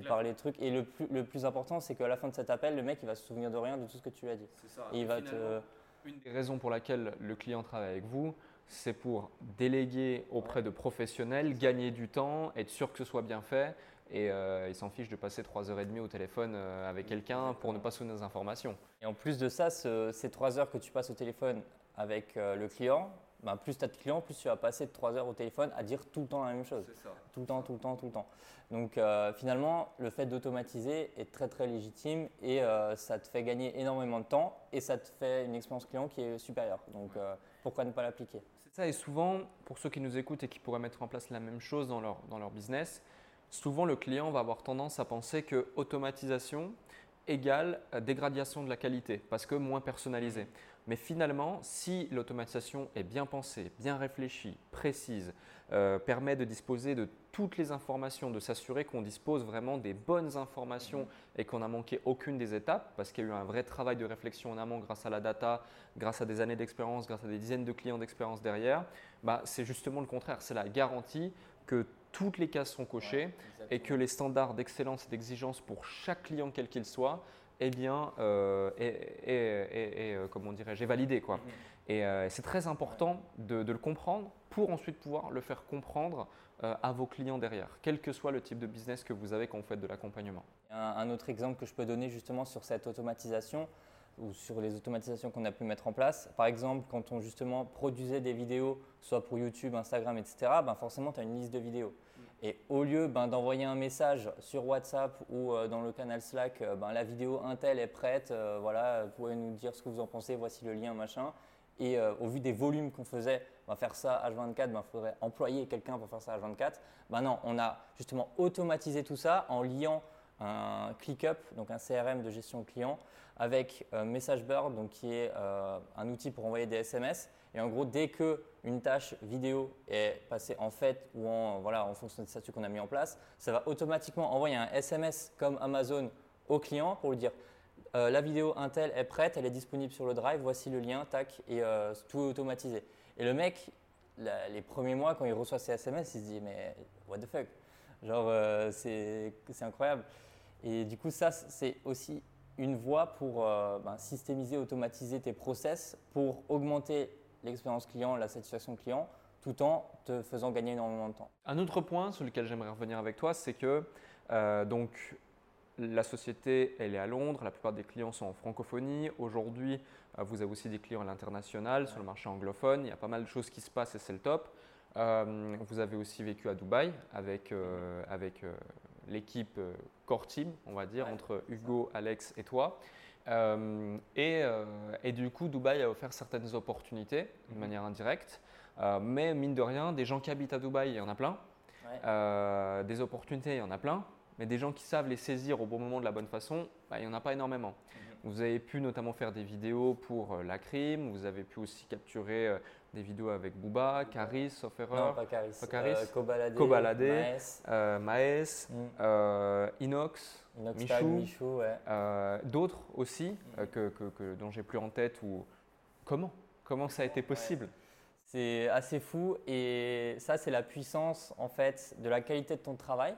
parler de trucs. Et le plus, le plus important, c'est qu'à la fin de cet appel, le mec, il va se souvenir de rien de tout ce que tu lui as dit. C'est ça. il va te... Une des raisons pour laquelle le client travaille avec vous, c'est pour déléguer auprès de professionnels, gagner du temps, être sûr que ce soit bien fait. Et euh, il s'en fiche de passer 3h30 au téléphone euh, avec quelqu'un pour ne pas soutenir des informations. Et en plus de ça, ces 3 heures que tu passes au téléphone avec euh, le client, ben, plus tu as de clients, plus tu vas passer de 3 heures au téléphone à dire tout le temps la même chose. Ça. Tout le temps, tout le temps, tout le temps. Donc finalement, le fait d'automatiser est très très légitime et ça te fait gagner énormément de temps et ça te fait une expérience client qui est supérieure. Donc pourquoi ne pas l'appliquer? Ça, et souvent, pour ceux qui nous écoutent et qui pourraient mettre en place la même chose dans leur, dans leur business, souvent le client va avoir tendance à penser que automatisation égale dégradation de la qualité parce que moins personnalisé. Mais finalement, si l'automatisation est bien pensée, bien réfléchie, précise, euh, permet de disposer de toutes les informations, de s'assurer qu'on dispose vraiment des bonnes informations et qu'on n'a manqué aucune des étapes, parce qu'il y a eu un vrai travail de réflexion en amont grâce à la data, grâce à des années d'expérience, grâce à des dizaines de clients d'expérience derrière, bah, c'est justement le contraire. C'est la garantie que toutes les cases sont cochées et que les standards d'excellence et d'exigence pour chaque client quel qu'il soit eh bien, euh, est, euh, comment dirais-je, validé. Quoi. Mm-hmm. Et euh, c'est très important de, le comprendre pour ensuite pouvoir le faire comprendre à vos clients derrière, quel que soit le type de business que vous avez quand vous faites de l'accompagnement. Un, autre exemple que je peux donner justement sur cette automatisation ou sur les automatisations qu'on a pu mettre en place. Par exemple, quand on justement produisait des vidéos, soit pour YouTube, Instagram, etc., ben forcément, tu as une liste de vidéos. Et au lieu ben, d'envoyer un message sur WhatsApp ou euh, dans le canal Slack, euh, ben, la vidéo Intel est prête, euh, voilà, vous pouvez nous dire ce que vous en pensez, voici le lien, machin. Et au vu des volumes qu'on faisait, ben, faire ça H24, il faudrait employer quelqu'un pour faire ça H24. Ben non, on a justement automatisé tout ça en liant un ClickUp, donc un CRM de gestion client, avec MessageBird, donc qui est un outil pour envoyer des SMS. Et en gros, dès que une tâche vidéo est passée en fait ou en, voilà, en fonction des statuts qu'on a mis en place, ça va automatiquement envoyer un SMS comme Amazon au client pour lui dire euh, la vidéo Intel est prête, elle est disponible sur le drive, voici le lien, tac, et euh, tout est automatisé. Et le mec, les premiers mois, quand il reçoit ces SMS, il se dit mais what the fuck? Genre, euh, c'est incroyable. Et du coup, ça, c'est aussi une voie pour ben, systémiser, automatiser tes process pour augmenter l'expérience client, la satisfaction client, tout en te faisant gagner énormément de temps. Un autre point sur lequel j'aimerais revenir avec toi, c'est que euh, donc, la société, elle est à Londres, la plupart des clients sont en francophonie. Aujourd'hui, euh, vous avez aussi des clients à l'international, sur le marché anglophone. Il y a pas mal de choses qui se passent et c'est le top. vous avez aussi vécu à Dubaï avec, avec l'équipe core team, on va dire, entre Hugo, Alex et toi. Et, et, du coup, Dubaï a offert certaines opportunités de mhm. manière indirecte. mais mine de rien, des gens qui habitent à Dubaï, il y en a plein. des opportunités, il y en a plein mais des gens qui savent les saisir au bon moment de la bonne façon, bah, il n'y en a pas énormément. Mhm. Vous avez pu notamment faire des vidéos pour euh, la crime, vous avez pu aussi capturer euh, des vidéos avec Booba, Caris, sauf erreur. Non, pas Caris. Pas Caris. Euh, Kobalade, Maes, mm. Inox, Michou, d'autres aussi mm. que, que, que, dont j'ai plus en tête. Ou... Comment Comment ça a été possible? C'est assez fou et ça c'est la puissance en fait de la qualité de ton travail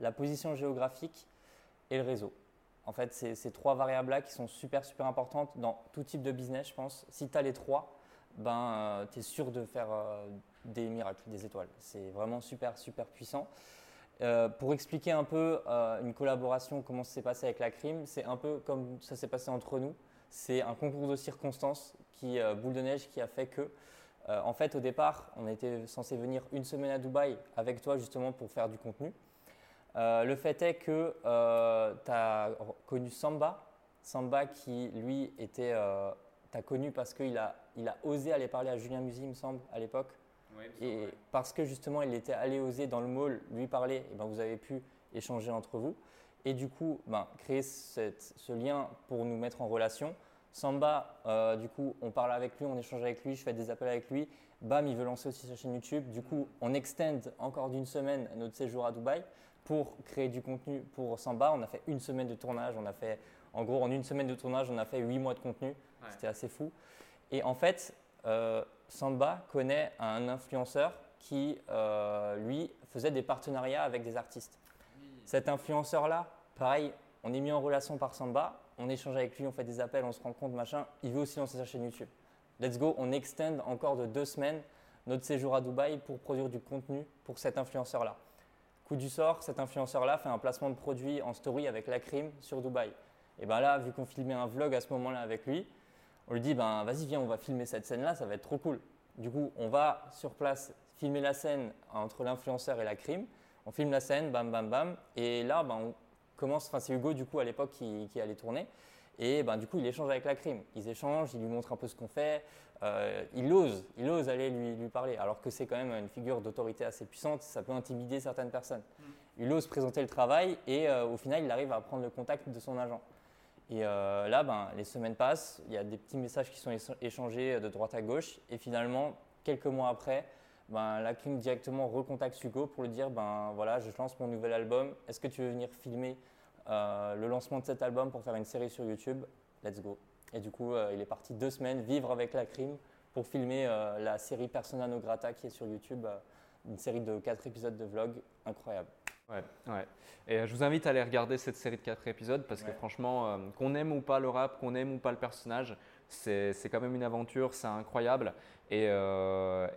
la position géographique et le réseau. En fait, c'est ces trois variables-là qui sont super, super importantes dans tout type de business, je pense. Si tu as les trois, ben, euh, tu es sûr de faire euh, des miracles, des étoiles. C'est vraiment super, super puissant. Euh, pour expliquer un peu une collaboration, comment ça s'est passé avec la crime, c'est un peu comme ça s'est passé entre nous. C'est un concours de circonstances, qui, boule de neige, qui a fait que, en fait, au départ, on était censé venir une semaine à Dubaï avec toi justement pour faire du contenu. Euh, le fait est que euh, tu as connu Samba, Samba qui lui était, euh, tu as connu parce qu'il a, il a osé aller parler à Julien Musi, il me semble, à l'époque. et parce que justement il était allé oser dans le mall lui parler, et ben, vous avez pu échanger entre vous. Et du coup, ben, créer ce lien pour nous mettre en relation. Samba, du coup, on parle avec lui, on échange avec lui, je fais des appels avec lui. Bam, il veut lancer aussi sa chaîne YouTube. Du coup, on extend encore d'une semaine notre séjour à Dubaï pour créer du contenu pour Samba. On a fait une semaine de tournage. On a fait, en gros, en une semaine de tournage, on a fait huit mois de contenu. C'était assez fou. Et en fait, euh, Samba connaît un influenceur qui, euh, lui, faisait des partenariats avec des artistes. Cet influenceur-là, pareil, on est mis en relation par Samba. On échange avec lui, on fait des appels, on se rend compte, machin. Il veut aussi lancer sa chaîne YouTube. Let's go, on extend encore de deux semaines notre séjour à Dubaï pour produire du contenu pour cet influenceur-là. Du sort, cet influenceur-là fait un placement de produit en story avec la crime sur Dubaï. Et bien là, vu qu'on filmait un vlog à ce moment-là avec lui, on lui dit ben vas-y viens, on va filmer cette scène-là, ça va être trop cool. Du coup, on va sur place filmer la scène entre l'influenceur et la crime. On filme la scène, bam bam bam, et là ben, on commence. Enfin, c'est Hugo du coup à l'époque qui, qui allait tourner. Et ben, du coup, il échange avec la crime. Ils échangent, il lui montre un peu ce qu'on fait. Euh, il ose, il ose aller lui, lui parler, alors que c'est quand même une figure d'autorité assez puissante. Ça peut intimider certaines personnes. Mm. Il ose présenter le travail et euh, au final, il arrive à prendre le contact de son agent. Et euh, là, ben, les semaines passent, il y a des petits messages qui sont échangés de droite à gauche. Et finalement, quelques mois après, ben, la crime directement recontacte Hugo pour lui dire ben voilà, je lance mon nouvel album. Est-ce que tu veux venir filmer euh, le lancement de cet album pour faire une série sur YouTube, let's go. Et du coup, euh, il est parti deux semaines vivre avec la crime pour filmer euh, la série Persona no grata qui est sur YouTube, une série de quatre épisodes de vlog incroyable. Ouais, ouais. Et je vous invite à aller regarder cette série de quatre épisodes parce que franchement, qu'on aime ou pas le rap, qu'on aime ou pas le personnage, c'est quand même une aventure, c'est incroyable et,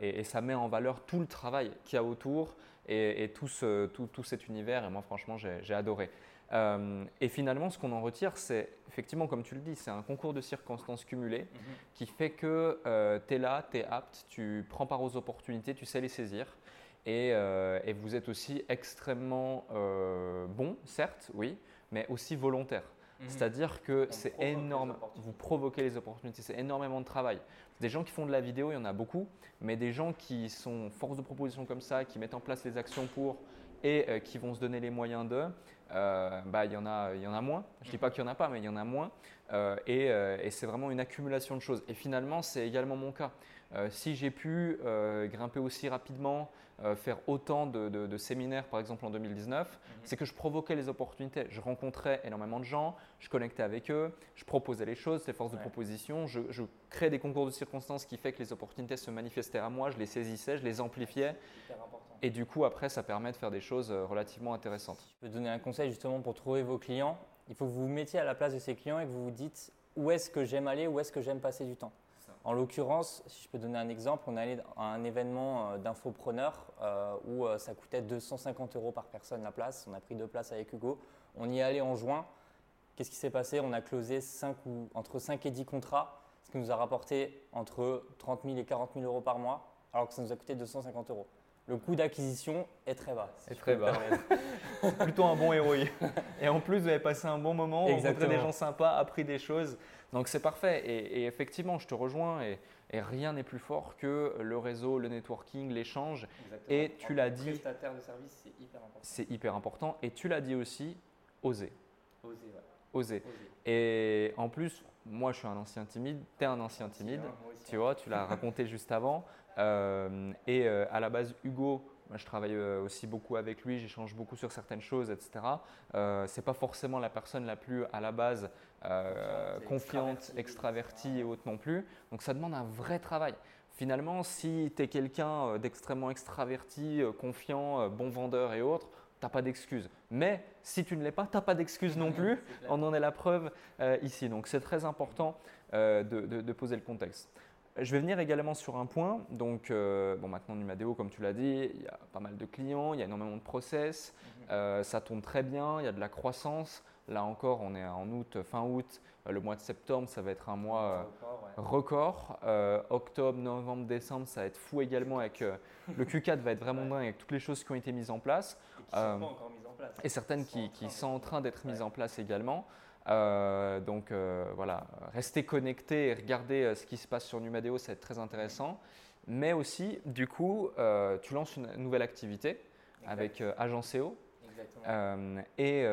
et, ça met en valeur tout le travail qu'il y a autour et, et tout, ce, tout, tout, cet univers. Et moi, franchement, j'ai adoré. Euh, et finalement, ce qu'on en retire, c'est effectivement, comme tu le dis, c'est un concours de circonstances cumulées mhm. qui fait que euh, tu es là, tu es apte, tu prends part aux opportunités, tu sais les saisir. Et, euh, et vous êtes aussi extrêmement bon, certes, oui, mais aussi volontaire. Mhm. C'est-à-dire que c'est énorme, vous provoquez les opportunités, c'est énormément de travail. Des gens qui font de la vidéo, il y en a beaucoup, mais des gens qui sont force de proposition comme ça, qui mettent en place les actions pour et qui vont se donner les moyens d'eux, euh, bah, il, y en a, il y en a moins. Je ne dis pas qu'il n'y en a pas, mais il y en a moins. Euh, et, euh, et c'est vraiment une accumulation de choses. Et finalement, c'est également mon cas. si j'ai pu grimper aussi rapidement, faire autant de, de, séminaires, par exemple en 2019, mhm. c'est que je provoquais les opportunités. Je rencontrais énormément de gens, je connectais avec eux, je proposais les choses, les forces de proposition, je, je créais des concours de circonstances qui fait que les opportunités se manifestaient à moi, je les saisissais, je les amplifiais. Et du coup, après, ça permet de faire des choses euh, relativement intéressantes. Je peux donner un conseil justement pour trouver vos clients. Il faut que vous vous mettiez à la place de ces clients et que vous vous dites où est-ce que j'aime aller, où est-ce que j'aime passer du temps. En l'occurrence, si je peux donner un exemple, on est allé à un événement euh, d'infopreneurs euh, où ça coûtait 250 euros par personne la place. On a pris deux places avec Hugo. On y est allé en juin. Qu'est-ce qui s'est passé? On a closé 5 ou, entre 5 et 10 contrats, ce qui nous a rapporté entre 30 000 et 40 000 euros par mois alors que ça nous a coûté 250 euros. Le coût d'acquisition est très bas. est très bas. plutôt un bon ROI. Et en plus, vous avez passé un bon moment, rencontré des gens sympas, appris des choses. Donc c'est parfait. Et, effectivement, je te rejoins. Et, rien n'est plus fort que le réseau, le networking, l'échange. Et tu l'as dit. Prestataire de service, c'est hyper important. C'est hyper important. Et tu l'as dit aussi, oser. Oser, ouais. Oser. Et en plus, moi, je suis un ancien timide. Tu es un ancien timide. tu vois, tu l'as raconté juste avant. Euh, et euh, à la base, Hugo, moi, je travaille euh, aussi beaucoup avec lui, j'échange beaucoup sur certaines choses, etc. Euh, c'est pas forcément la personne la plus à la base confiante, extravertie et autres non plus. Donc ça demande un vrai travail. Finalement, si tu es quelqu'un d'extrêmement extraverti, confiant, bon vendeur et autres, tu n'as pas d'excuse. Mais si tu ne l'es pas, tu n'as pas d'excuse non plus. On en est la preuve ici. Donc c'est très important de, poser le contexte. Je vais venir également sur un point. Donc, euh, bon, maintenant, Numadeo, comme tu l'as dit, il y a pas mal de clients, il y a énormément de process, mhm. euh, ça tourne très bien, il y a de la croissance. Là encore, on est en août, fin août. Euh, le mois de septembre, ça va être un mois record. octobre, novembre, décembre, ça va être fou également. Avec le Q4 va être vraiment dingue avec toutes les choses qui ont été mises en place. Et, qui sont pas encore mises en place. et certaines qui, qui sont en train d'être mises en place également. Euh, donc euh, voilà, rester connecté et regarder euh, ce qui se passe sur Numadeo, ça va être très intéressant. Mais aussi, du coup, tu lances une nouvelle activité avec Agenceo. et,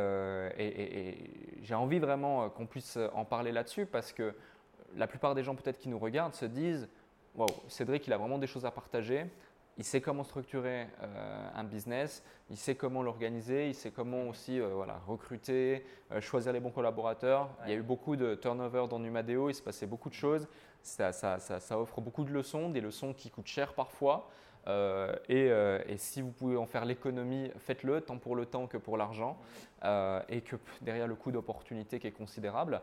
j'ai envie vraiment qu'on puisse en parler là-dessus parce que la plupart des gens peut-être qui nous regardent se disent Wow, Cédric, il a vraiment des choses à partager il sait comment structurer euh, un business, il sait comment l'organiser, il sait comment aussi euh, voilà, recruter, euh, choisir les bons collaborateurs. Il y a eu beaucoup de turnover dans Numadeo, il se passait beaucoup de choses. Ça, ça, ça, offre beaucoup de leçons, des leçons qui coûtent cher parfois. Euh, euh, et, si vous pouvez en faire l'économie, faites-le, tant pour le temps que pour l'argent, euh, et que derrière le coût d'opportunité qui est considérable.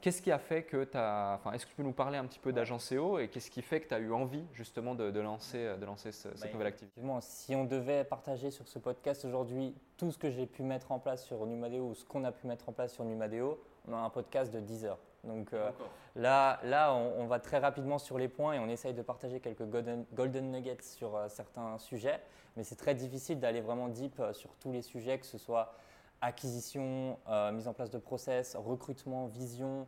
qu'est-ce qui a fait que tu as. Enfin, est-ce que tu peux nous parler un petit peu d'Agenceo et qu'est-ce qui fait que tu as eu envie justement de, lancer, de lancer cette bah, nouvelle activité? Si on devait partager sur ce podcast aujourd'hui tout ce que j'ai pu mettre en place sur Numadeo ou ce qu'on a pu mettre en place sur Numadeo, on a un podcast de 10 heures. Donc euh, là, là on, va très rapidement sur les points et on essaye de partager quelques golden, nuggets sur euh, certains sujets. Mais c'est très difficile d'aller vraiment deep euh, sur tous les sujets, que ce soit acquisition, mise en place de process, recrutement, vision,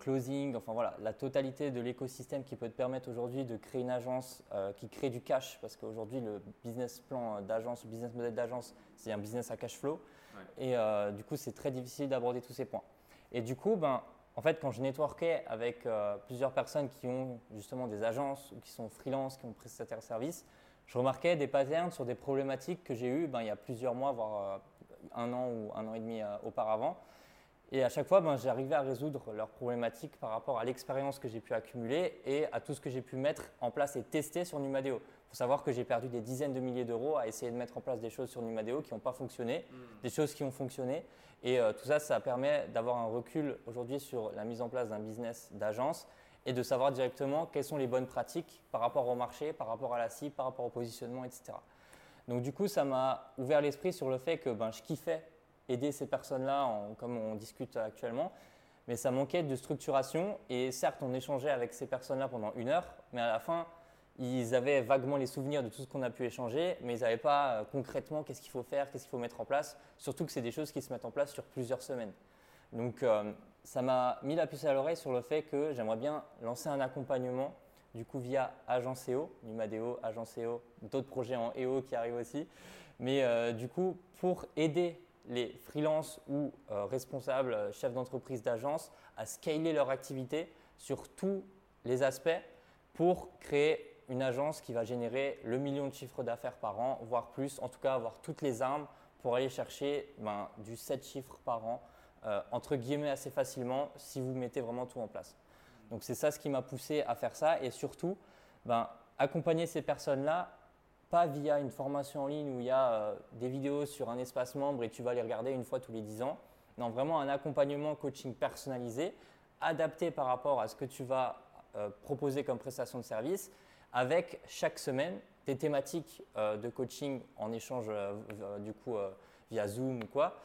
closing, enfin voilà, la totalité de l'écosystème qui peut te permettre aujourd'hui de créer une agence qui crée du cash, parce qu'aujourd'hui le business plan d'agence, le business model d'agence, c'est un business à cash flow. Et du coup, c'est très difficile d'aborder tous ces points. Et du coup, ben, en fait, quand je networkais avec euh, plusieurs personnes qui ont justement des agences ou qui sont freelance, qui ont prestataire de service, je remarquais des patterns sur des problématiques que j'ai eues ben, il y a plusieurs mois, voire euh, un an ou un an et demi euh, auparavant. Et à chaque fois, ben, j'arrivais à résoudre leurs problématiques par rapport à l'expérience que j'ai pu accumuler et à tout ce que j'ai pu mettre en place et tester sur Numadeo. Il faut savoir que j'ai perdu des dizaines de milliers d'euros à essayer de mettre en place des choses sur Numadeo qui n'ont pas fonctionné, hmm. des choses qui ont fonctionné. Et euh, tout ça, ça permet d'avoir un recul aujourd'hui sur la mise en place d'un business d'agence et de savoir directement quelles sont les bonnes pratiques par rapport au marché, par rapport à la cible, par rapport au positionnement, etc. Donc du coup, ça m'a ouvert l'esprit sur le fait que ben, je kiffais aider ces personnes-là, comme on discute actuellement. Mais ça manquait de structuration. Et certes, on échangeait avec ces personnes-là pendant une heure, mais à la fin, ils avaient vaguement les souvenirs de tout ce qu'on a pu échanger, mais ils n'avaient pas euh, concrètement qu'est-ce qu'il faut faire, qu'est-ce qu'il faut mettre en place. Surtout que c'est des choses qui se mettent en place sur plusieurs semaines. Donc, euh, ça m'a mis la puce à l'oreille sur le fait que j'aimerais bien lancer un accompagnement, du coup via Agence EO, Numadeo, Agence EO, d'autres projets en EO qui arrivent aussi. Mais euh, du coup, pour aider les freelances ou responsables, chefs d'entreprise, d'agence à scaler leur activité sur tous les aspects pour créer une agence qui va générer le million de chiffres d'affaires par an, voire plus, en tout cas avoir toutes les armes pour aller chercher ben, du 7 chiffres par an, euh, entre guillemets assez facilement, si vous mettez vraiment tout en place. Donc c'est ça ce qui m'a poussé à faire ça et surtout ben, accompagner ces personnes-là pas via une formation en ligne où il y a euh, des vidéos sur un espace membre et tu vas les regarder une fois tous les 10 ans. Non, vraiment un accompagnement coaching personnalisé, adapté par rapport à ce que tu vas euh, proposer comme prestation de service, avec chaque semaine des thématiques euh, de coaching en échange du coup via Zoom ou quoi,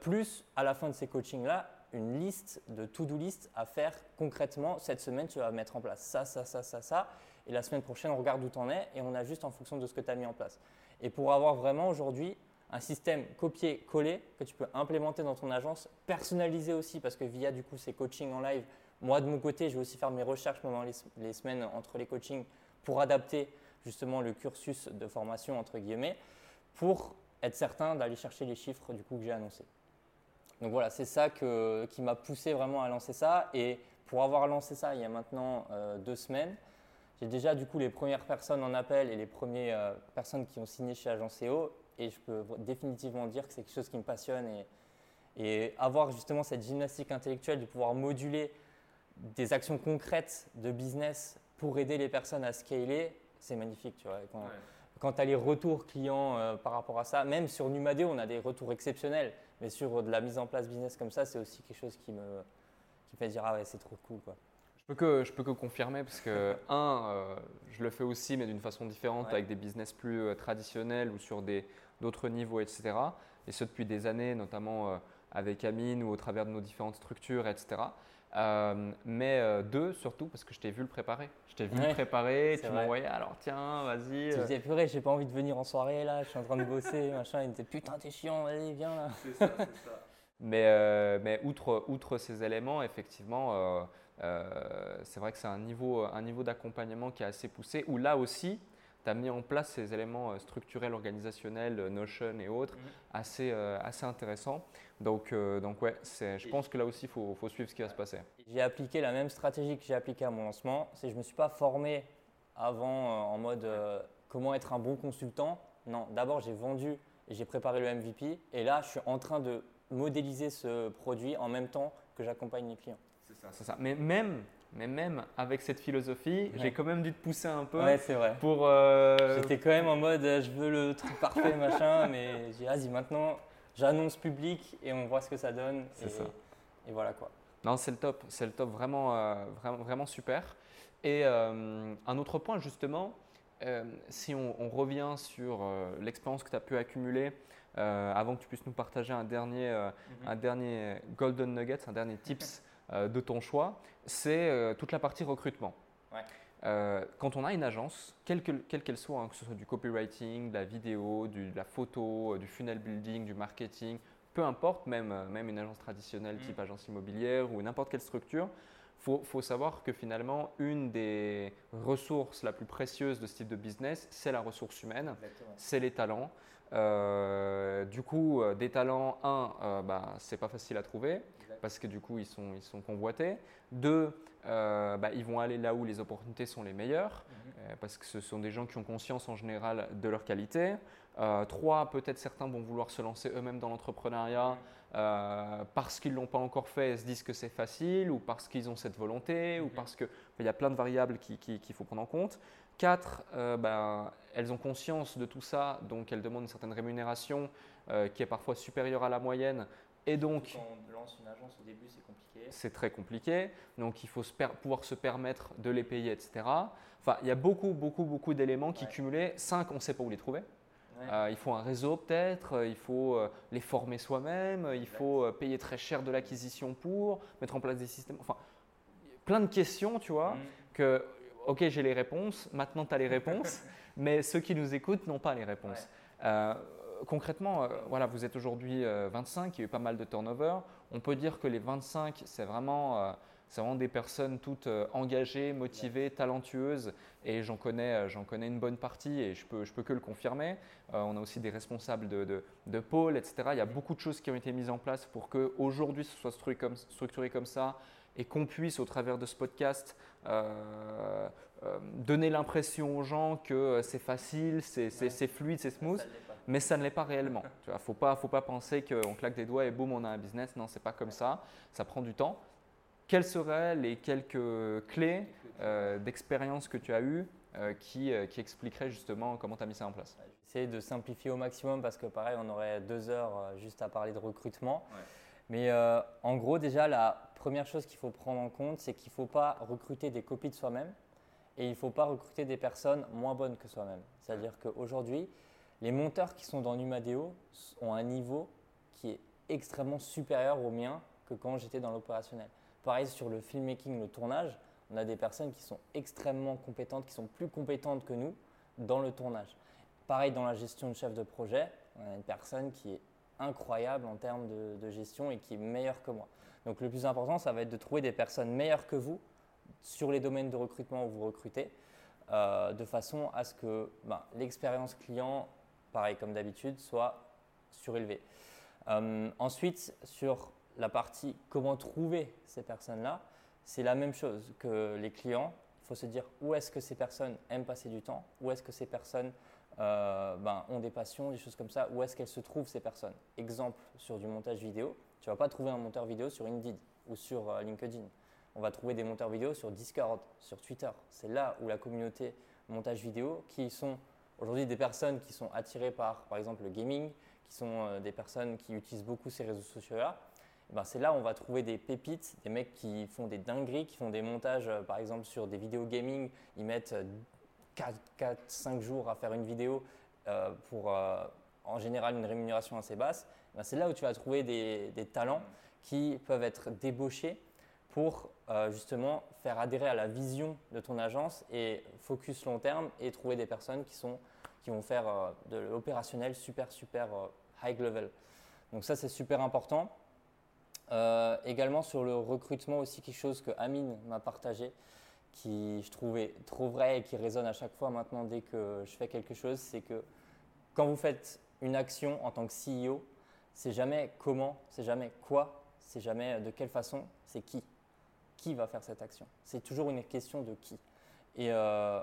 plus à la fin de ces coachings-là une liste de to-do list à faire concrètement. Cette semaine, tu vas mettre en place ça, ça, ça, ça, ça. Et la semaine prochaine, on regarde où tu en es et on ajuste en fonction de ce que tu as mis en place. Et pour avoir vraiment aujourd'hui un système copier-coller que tu peux implémenter dans ton agence, personnalisé aussi, parce que via du coup ces coachings en live, moi de mon côté, je vais aussi faire mes recherches pendant les, semaines entre les coachings pour adapter justement le cursus de formation entre guillemets, pour être certain d'aller chercher les chiffres du coup que j'ai annoncé. Donc voilà, c'est ça qui m'a poussé vraiment à lancer ça. Et pour avoir lancé ça il y a maintenant euh, deux semaines, j'ai déjà du coup les premières personnes en appel et les premières euh, personnes qui ont signé chez Agence EO et je peux définitivement dire que c'est quelque chose qui me passionne et, et, avoir justement cette gymnastique intellectuelle de pouvoir moduler des actions concrètes de business pour aider les personnes à scaler, c'est magnifique. Tu vois. Quand, tu as les retours clients euh, par rapport à ça, même sur Numadeo, on a des retours exceptionnels, mais sur de la mise en place business comme ça, c'est aussi quelque chose qui me, qui fait dire Ah ouais, c'est trop cool. Quoi peux que, je peux que confirmer parce que, un, euh, je le fais aussi, mais d'une façon différente, avec des business plus euh, traditionnels ou sur d'autres niveaux, etc. Et ce depuis des années, notamment euh, avec Amine ou au travers de nos différentes structures, etc. mais deux, surtout parce que je t'ai vu le préparer. Je t'ai vu le préparer, tu m'envoyais, alors tiens, vas-y. Tu disais, purée, j'ai pas envie de venir en soirée là, je suis en train de bosser, machin. Il me disait, putain, t'es chiant, allez, viens là. C'est ça, c'est ça. Mais, mais outre, outre ces éléments, effectivement, euh, c'est vrai que c'est un niveau, un niveau d'accompagnement qui est assez poussé, où là aussi, tu as mis en place ces éléments euh, structurels, organisationnels, euh, Notion et autres, mhm. assez, assez intéressants. Donc, donc ouais, je pense que là aussi, il faut, faut, suivre ce qui va se passer. J'ai appliqué la même stratégie que j'ai appliquée à mon lancement. C'est je ne me suis pas formé avant en mode comment être un bon consultant. Non, d'abord, j'ai vendu et j'ai préparé le MVP. Et là, je suis en train de modéliser ce produit en même temps que j'accompagne les clients. C'est ça, Mais même, mais même avec cette philosophie, j'ai quand même dû te pousser un peu. Ouais, c'est vrai. Pour. Euh, J'étais quand même en mode, euh, je veux le truc parfait, machin, mais j'ai vas-y maintenant, j'annonce public et on voit ce que ça donne. C'est ça. Et voilà quoi. Non, c'est le top, c'est le top, vraiment, euh, vraiment, vraiment super. Et un autre point justement, si on, revient sur l'expérience que tu as pu accumuler. avant que tu puisses nous partager un dernier, mhm. un dernier golden nugget, un dernier tips euh, de ton choix, c'est euh, toute la partie recrutement. Euh, quand on a une agence, quelle qu'elle soit, hein, que ce soit du copywriting, de la vidéo, de la photo, du funnel building, du marketing, peu importe, même, même une agence traditionnelle mm. type agence immobilière ou n'importe quelle structure, il faut, savoir que finalement, une des ressources la plus précieuse de ce type de business, c'est la ressource humaine, c'est les talents. du coup, des talents, un, euh, bah, c'est pas facile à trouver parce que du coup, ils sont, ils sont convoités. Deux, euh, bah, ils vont aller là où les opportunités sont les meilleures, mhm. euh, parce que ce sont des gens qui ont conscience en général de leur qualité. Euh, trois, peut-être certains vont vouloir se lancer eux-mêmes dans l'entrepreneuriat parce qu'ils ne l'ont pas encore fait et se disent que c'est facile, ou parce qu'ils ont cette volonté, ou mhm. parce qu'il il y a plein de variables qu'il faut prendre en compte. Quatre, bah, elles ont conscience de tout ça, donc elles demandent une certaine rémunération qui est parfois supérieure à la moyenne, et donc, quand on lance une agence au début, c'est compliqué. C'est très compliqué. Donc, il faut pouvoir se permettre de les payer, etc. Enfin, il y a beaucoup, beaucoup, beaucoup d'éléments qui cumulés. Cinq, on ne sait pas où les trouver. Euh, il faut un réseau peut-être, euh, il faut euh, les former soi-même, il faut payer très cher de l'acquisition pour, mettre en place des systèmes. Enfin, plein de questions, tu vois, mm. que, ok, j'ai les réponses, maintenant tu as les réponses, mais ceux qui nous écoutent n'ont pas les réponses euh, voilà, vous êtes aujourd'hui 25, euh, il y a eu pas mal de turnover. On peut dire que les 25, c'est vraiment, euh, vraiment des personnes toutes engagées, motivées, talentueuses. Et j'en connais, j'en connais une bonne partie et je peux, je peux que le confirmer. on a aussi des responsables de, de, pôle, etc. Il y a beaucoup de choses qui ont été mises en place pour qu'aujourd'hui ce soit structuré comme, structuré comme ça et qu'on puisse, au travers de ce podcast, donner l'impression aux gens que c'est facile, c'est fluide, c'est smooth mais ça ne l'est pas réellement. Il ne faut pas, faut pas penser qu'on claque des doigts et boum, on a un business. Non, ce n'est pas comme ça. Ça prend du temps. Quelles seraient les quelques clés euh, d'expérience que tu as eues euh, qui, euh, qui, expliqueraient justement comment tu as mis ça en place? J'essaie de simplifier au maximum parce que pareil, on aurait deux heures juste à parler de recrutement. Mais en gros, déjà, la première chose qu'il faut prendre en compte, c'est qu'il ne faut pas recruter des copies de soi-même et il ne faut pas recruter des personnes moins bonnes que soi-même. C'est-à-dire qu'aujourd'hui, les monteurs qui sont dans Numadeo ont un niveau qui est extrêmement supérieur au mien que quand j'étais dans l'opérationnel. Pareil sur le filmmaking, le tournage, on a des personnes qui sont extrêmement compétentes, qui sont plus compétentes que nous dans le tournage. Pareil dans la gestion de chef de projet, on a une personne qui est incroyable en termes de, gestion et qui est meilleure que moi. Donc le plus important, ça va être de trouver des personnes meilleures que vous sur les domaines de recrutement où vous recrutez, euh, de façon à ce que ben, l'expérience client, pareil comme d'habitude, soit surélevée. Euh, ensuite, sur la partie comment trouver ces personnes-là, c'est la même chose que les clients. Il faut se dire où est-ce que ces personnes aiment passer du temps, où est-ce que ces personnes euh, ben, ont des passions, des choses comme ça, où est-ce qu'elles se trouvent ces personnes. Exemple sur du montage vidéo, tu ne vas pas trouver un monteur vidéo sur Indeed ou sur euh, LinkedIn. On va trouver des monteurs vidéo sur Discord, sur Twitter. C'est là où la communauté montage vidéo, qui sont aujourd'hui des personnes qui sont attirées par, par exemple, le gaming, qui sont euh, des personnes qui utilisent beaucoup ces réseaux sociaux-là, eh ben, c'est là où on va trouver des pépites, des mecs qui font des dingueries, qui font des montages, par exemple, sur des vidéos gaming. Ils mettent 4, 5 jours à faire une vidéo euh, pour euh, en général une rémunération assez basse, ben, c'est là où tu vas trouver des, talents qui peuvent être débauchés pour euh, justement faire adhérer à la vision de ton agence et focus long terme et trouver des personnes qui, sont, qui vont faire de l'opérationnel super, super high level. Donc ça, c'est super important. également sur le recrutement aussi, quelque chose que Amine m'a partagé qui je trouvais trop vrai et qui résonne à chaque fois maintenant dès que je fais quelque chose, c'est que quand vous faites une action en tant que CEO, c'est jamais comment, c'est jamais quoi, c'est jamais de quelle façon, c'est qui. Qui va faire cette action? C'est toujours une question de qui. Et euh,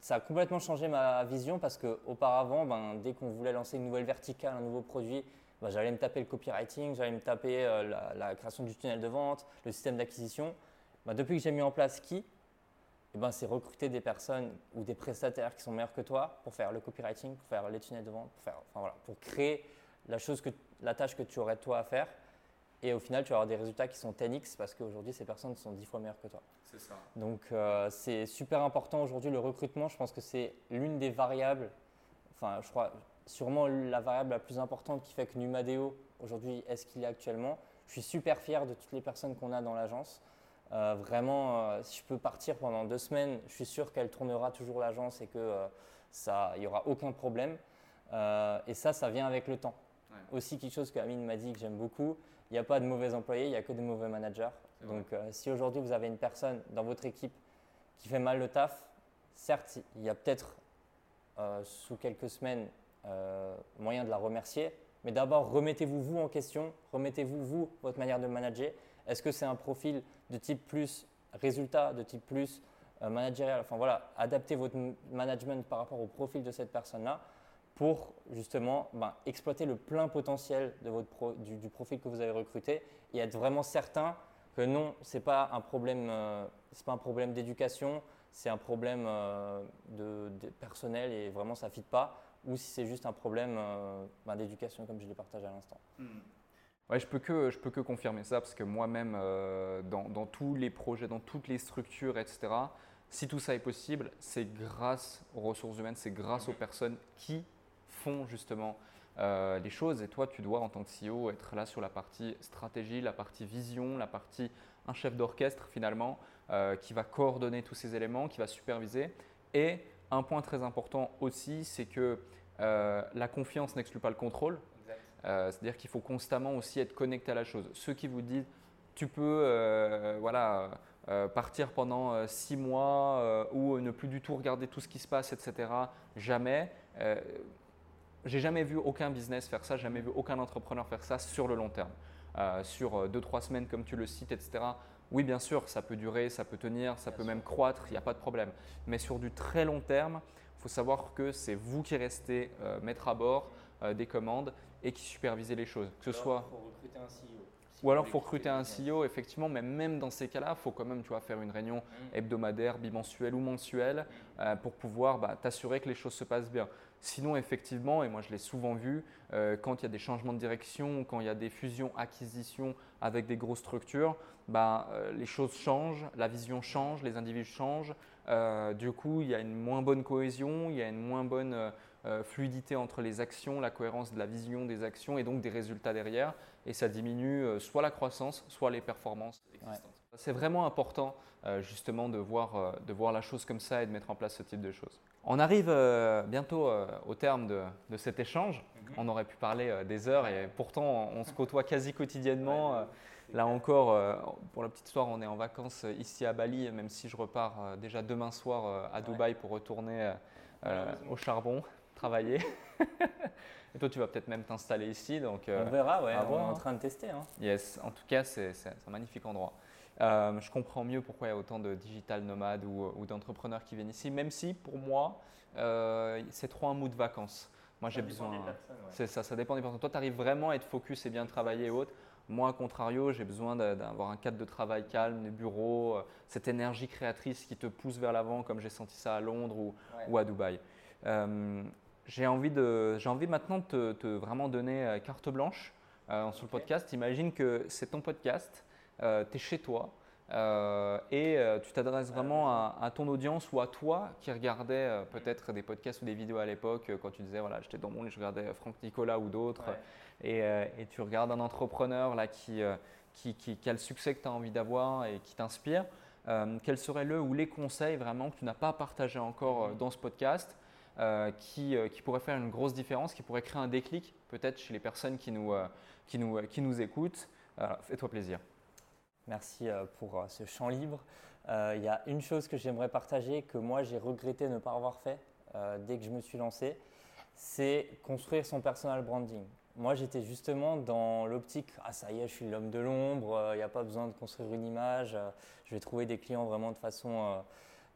ça a complètement changé ma vision parce qu'auparavant, ben, dès qu'on voulait lancer une nouvelle verticale, un nouveau produit, ben, j'allais me taper le copywriting, j'allais me taper euh, la, création du tunnel de vente, le système d'acquisition. Ben, depuis que j'ai mis en place qui, eh ben, c'est recruter des personnes ou des prestataires qui sont meilleurs que toi pour faire le copywriting, pour faire les tunnels de vente, pour, créer la, chose la tâche que tu aurais toi à faire. Et au final, tu vas avoir des résultats qui sont 10x parce qu'aujourd'hui, ces personnes sont 10 fois meilleures que toi. C'est ça. Donc, euh, c'est super important aujourd'hui le recrutement. Je pense que c'est l'une des variables, enfin, je crois sûrement la variable la plus importante qui fait que Numadeo aujourd'hui est ce qu'il est actuellement. Je suis super fier de toutes les personnes qu'on a dans l'agence. Euh, vraiment, euh, si je peux partir pendant deux semaines, je suis sûr qu'elle tournera toujours l'agence et qu'il euh, n'y aura aucun problème. et ça, ça vient avec le temps. Aussi, quelque chose que Amine m'a dit que j'aime beaucoup, il n'y a pas de mauvais employés, il n'y a que des mauvais managers. Donc, si aujourd'hui vous avez une personne dans votre équipe qui fait mal le taf, certes, il y a peut-être sous quelques semaines moyen de la remercier, mais d'abord, remettez-vous vous en question, remettez-vous vous votre manière de manager. Est-ce que c'est un profil de type plus résultat, de type plus euh, managérial? Enfin voilà, adaptez votre management par rapport au profil de cette personne-là pour justement ben, exploiter le plein potentiel de votre du, profil que vous avez recruté et être vraiment certain que non, ce n'est pas un problème, euh, pas un problème d'éducation, c'est un problème euh, de, personnel et vraiment ça ne fit pas, ou si c'est juste un problème ben, d'éducation comme je l'ai partagé à l'instant. Hmm. Ouais, je peux que je peux que confirmer ça parce que moi-même, euh, dans, tous les projets, dans toutes les structures, etc. Si tout ça est possible, c'est grâce aux ressources humaines, c'est grâce aux personnes qui font justement euh, les choses. Et toi, tu dois en tant que CEO être là sur la partie stratégie, la partie vision, la partie un chef d'orchestre finalement euh, qui va coordonner tous ces éléments, qui va superviser. Et un point très important aussi, c'est que la confiance n'exclut pas le contrôle. Euh, c'est-à-dire qu'il faut constamment aussi être connecté à la chose. Ceux qui vous disent tu peux euh, voilà, euh, partir pendant six mois ou ne plus du tout regarder tout ce qui se passe, etc. Jamais. J'ai jamais vu aucun business faire ça, jamais vu aucun entrepreneur faire ça sur le long terme. sur deux, trois semaines, comme tu le cites, etc. Oui, bien sûr, ça peut durer, ça peut tenir, ça peut même croître, il n'y a pas de problème. Mais sur du très long terme, il faut savoir que c'est vous qui restez maître à bord des commandes et qui supervisait les choses. Que ce soit. recruter un CEO. Ou alors, il faut recruter un CEO, effectivement, mais même dans ces cas-là, il faut quand même tu vois, faire une réunion mmh. hebdomadaire, bimensuelle ou mensuelle euh, pour pouvoir bah, t'assurer que les choses se passent bien. Sinon, effectivement, et moi je l'ai souvent vu, euh, quand il y a des changements de direction, quand il y a des fusions, acquisitions avec des grosses structures, bah, euh, les choses changent, la vision change, les individus changent. du coup, il y a une moins bonne cohésion, il y a une moins bonne fluidité entre les actions, la cohérence de la vision des actions et donc des résultats derrière. Et ça diminue soit la croissance, soit les performances existantes. C'est vraiment important justement de voir, de voir la chose comme ça et de mettre en place ce type de choses. On arrive bientôt au terme de, de cet échange. Mhm. On aurait pu parler des heures et pourtant on se côtoie quasi quotidiennement. Là encore, euh, pour la petite histoire, on est en vacances ici à Bali, même si je repars euh, déjà demain soir euh, à Dubaï pour retourner au charbon, travailler. Et toi, tu vas peut-être même t'installer ici. Donc, on verra, ouais, on est en train de tester. Hein. Yes, en tout cas, c'est un magnifique endroit. Je comprends mieux pourquoi il y a autant de digital nomades ou, d'entrepreneurs qui viennent ici, même si pour moi, c'est trop un mood de vacances. Moi, j'ai besoin. C'est ça, ça dépend des personnes. Toi, tu arrives vraiment à être focus et bien travailler et autres. Moi, à contrario, j'ai besoin d'avoir un cadre de travail calme, des bureaux, euh, cette énergie créatrice qui te pousse vers l'avant, comme j'ai senti ça à Londres ou, à Dubaï. Euh, j'ai envie, envie maintenant de te, vraiment donner euh, carte blanche sur le podcast. Imagine que c'est ton podcast, tu es chez toi. et tu t'adresses vraiment à, ton audience ou à toi qui regardais peut-être des podcasts ou des vidéos à l'époque quand tu disais voilà j'étais dans mon lit je regardais Franck Nicolas ou d'autres euh, et, tu regardes un entrepreneur là, qui, euh, qui, qui, a le succès que tu as envie d'avoir et qui t'inspire, euh, quels seraient le ou les conseils vraiment que tu n'as pas partagé encore dans ce podcast qui, qui pourraient faire une grosse différence, qui pourraient créer un déclic peut-être chez les personnes qui nous, qui nous, qui nous écoutent Fais-toi plaisir. Merci pour ce champ libre. Il y a une chose que j'aimerais partager que moi j'ai regretté ne pas avoir fait dès que je me suis lancé, c'est construire son personal branding. Moi, j'étais justement dans l'optique ah ça y est, je suis l'homme de l'ombre, il euh, n'y a pas besoin de construire une image, euh, je vais trouver des clients vraiment de façon, euh,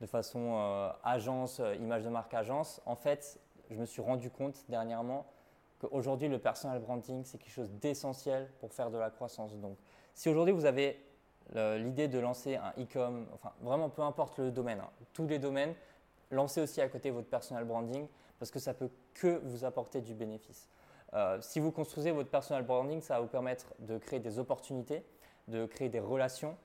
de façon agence, image de marque agence. En fait, je me suis rendu compte dernièrement qu'aujourd'hui, le personal branding, c'est quelque chose d'essentiel pour faire de la croissance. Donc, si aujourd'hui vous avez l'idée de lancer un e-com, enfin vraiment peu importe le domaine, hein, tous les domaines, lancez aussi à côté votre personal branding parce que ça peut que vous apporter du bénéfice. Euh, si vous construisez votre personal branding, ça va vous permettre de créer des opportunités, de créer des relations,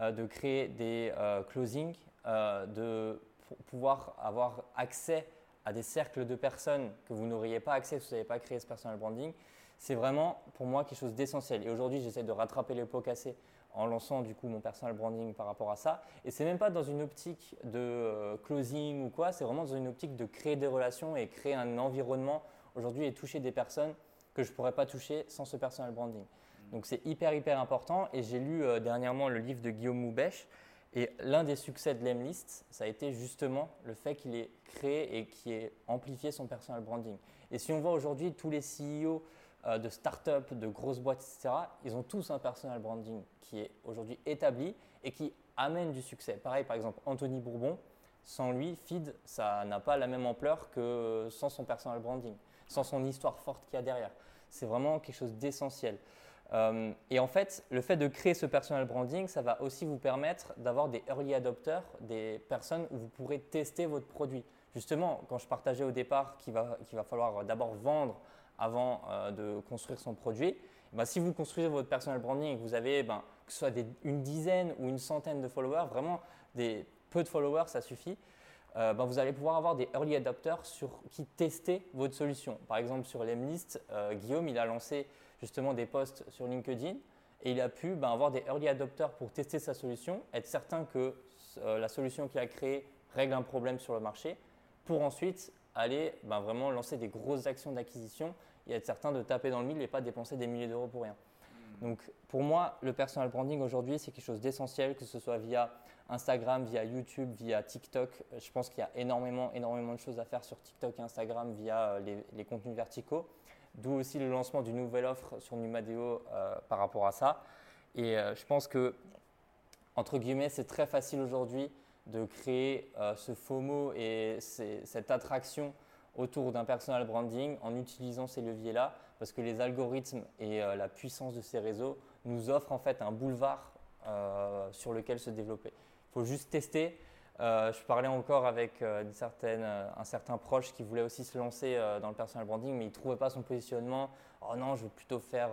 euh, de créer des euh, closings, de pouvoir avoir accès à des cercles de personnes que vous n'auriez pas accès si vous n'avez pas créé ce personal branding. C'est vraiment pour moi quelque chose d'essentiel. Et aujourd'hui, j'essaie de rattraper les pots cassés en lançant du coup mon personal branding par rapport à ça. Et c'est même pas dans une optique de closing ou quoi, c'est vraiment dans une optique de créer des relations et créer un environnement aujourd'hui et toucher des personnes que je ne pourrais pas toucher sans ce personal branding. Donc c'est hyper hyper important et j'ai lu euh, dernièrement le livre de Guillaume Moubèche et l'un des succès de l'Emlist, ça a été justement le fait qu'il ait créé et qu'il ait amplifié son personal branding. Et si on voit aujourd'hui tous les CEO euh, de start-up, de grosses boîtes, etc., ils ont tous un personal branding qui est aujourd'hui établi et qui amène du succès. Pareil, par exemple, Anthony Bourbon, sans lui, Feed, ça n'a pas la même ampleur que sans son personal branding sans son histoire forte qu'il y a derrière. C'est vraiment quelque chose d'essentiel. Euh, et en fait, le fait de créer ce personal branding, ça va aussi vous permettre d'avoir des early adopters, des personnes où vous pourrez tester votre produit. Justement, quand je partageais au départ qu'il va, va falloir d'abord vendre avant euh, de construire son produit, eh ben, si vous construisez votre personal branding et que vous avez ben, que ce soit une dizaine ou une centaine de followers, vraiment peu de followers, ça suffit. Euh, ben, vous allez pouvoir avoir des early adopters sur, qui tester votre solution. Par exemple, sur l'Emlist, euh, Guillaume, il a lancé justement des posts sur LinkedIn et il a pu avoir des early adopters pour tester sa solution, être certain que la solution qu'il a créée règle un problème sur le marché, pour ensuite aller ben, vraiment lancer des grosses actions d'acquisition et être certain de taper dans le mille et pas dépenser des milliers d'euros pour rien. Hmm. Donc pour moi, le personal branding aujourd'hui, c'est quelque chose d'essentiel, que ce soit via Instagram, via YouTube, via TikTok. Je pense qu'il y a énormément, énormément de choses à faire sur TikTok et Instagram via euh, les, contenus verticaux. D'où aussi le lancement d'une nouvelle offre sur Numadeo euh, par rapport à ça. Et euh, je pense que, entre guillemets, c'est très facile aujourd'hui de créer ce FOMO et cette attraction autour d'un personal branding en utilisant ces leviers-là, parce que les algorithmes et la puissance de ces réseaux nous offrent en fait un boulevard sur lequel se développer faut juste tester. Euh, je parlais encore avec euh, euh, un certain proche qui voulait aussi se lancer dans le personal branding, mais il ne trouvait pas son positionnement. Oh non, je veux plutôt faire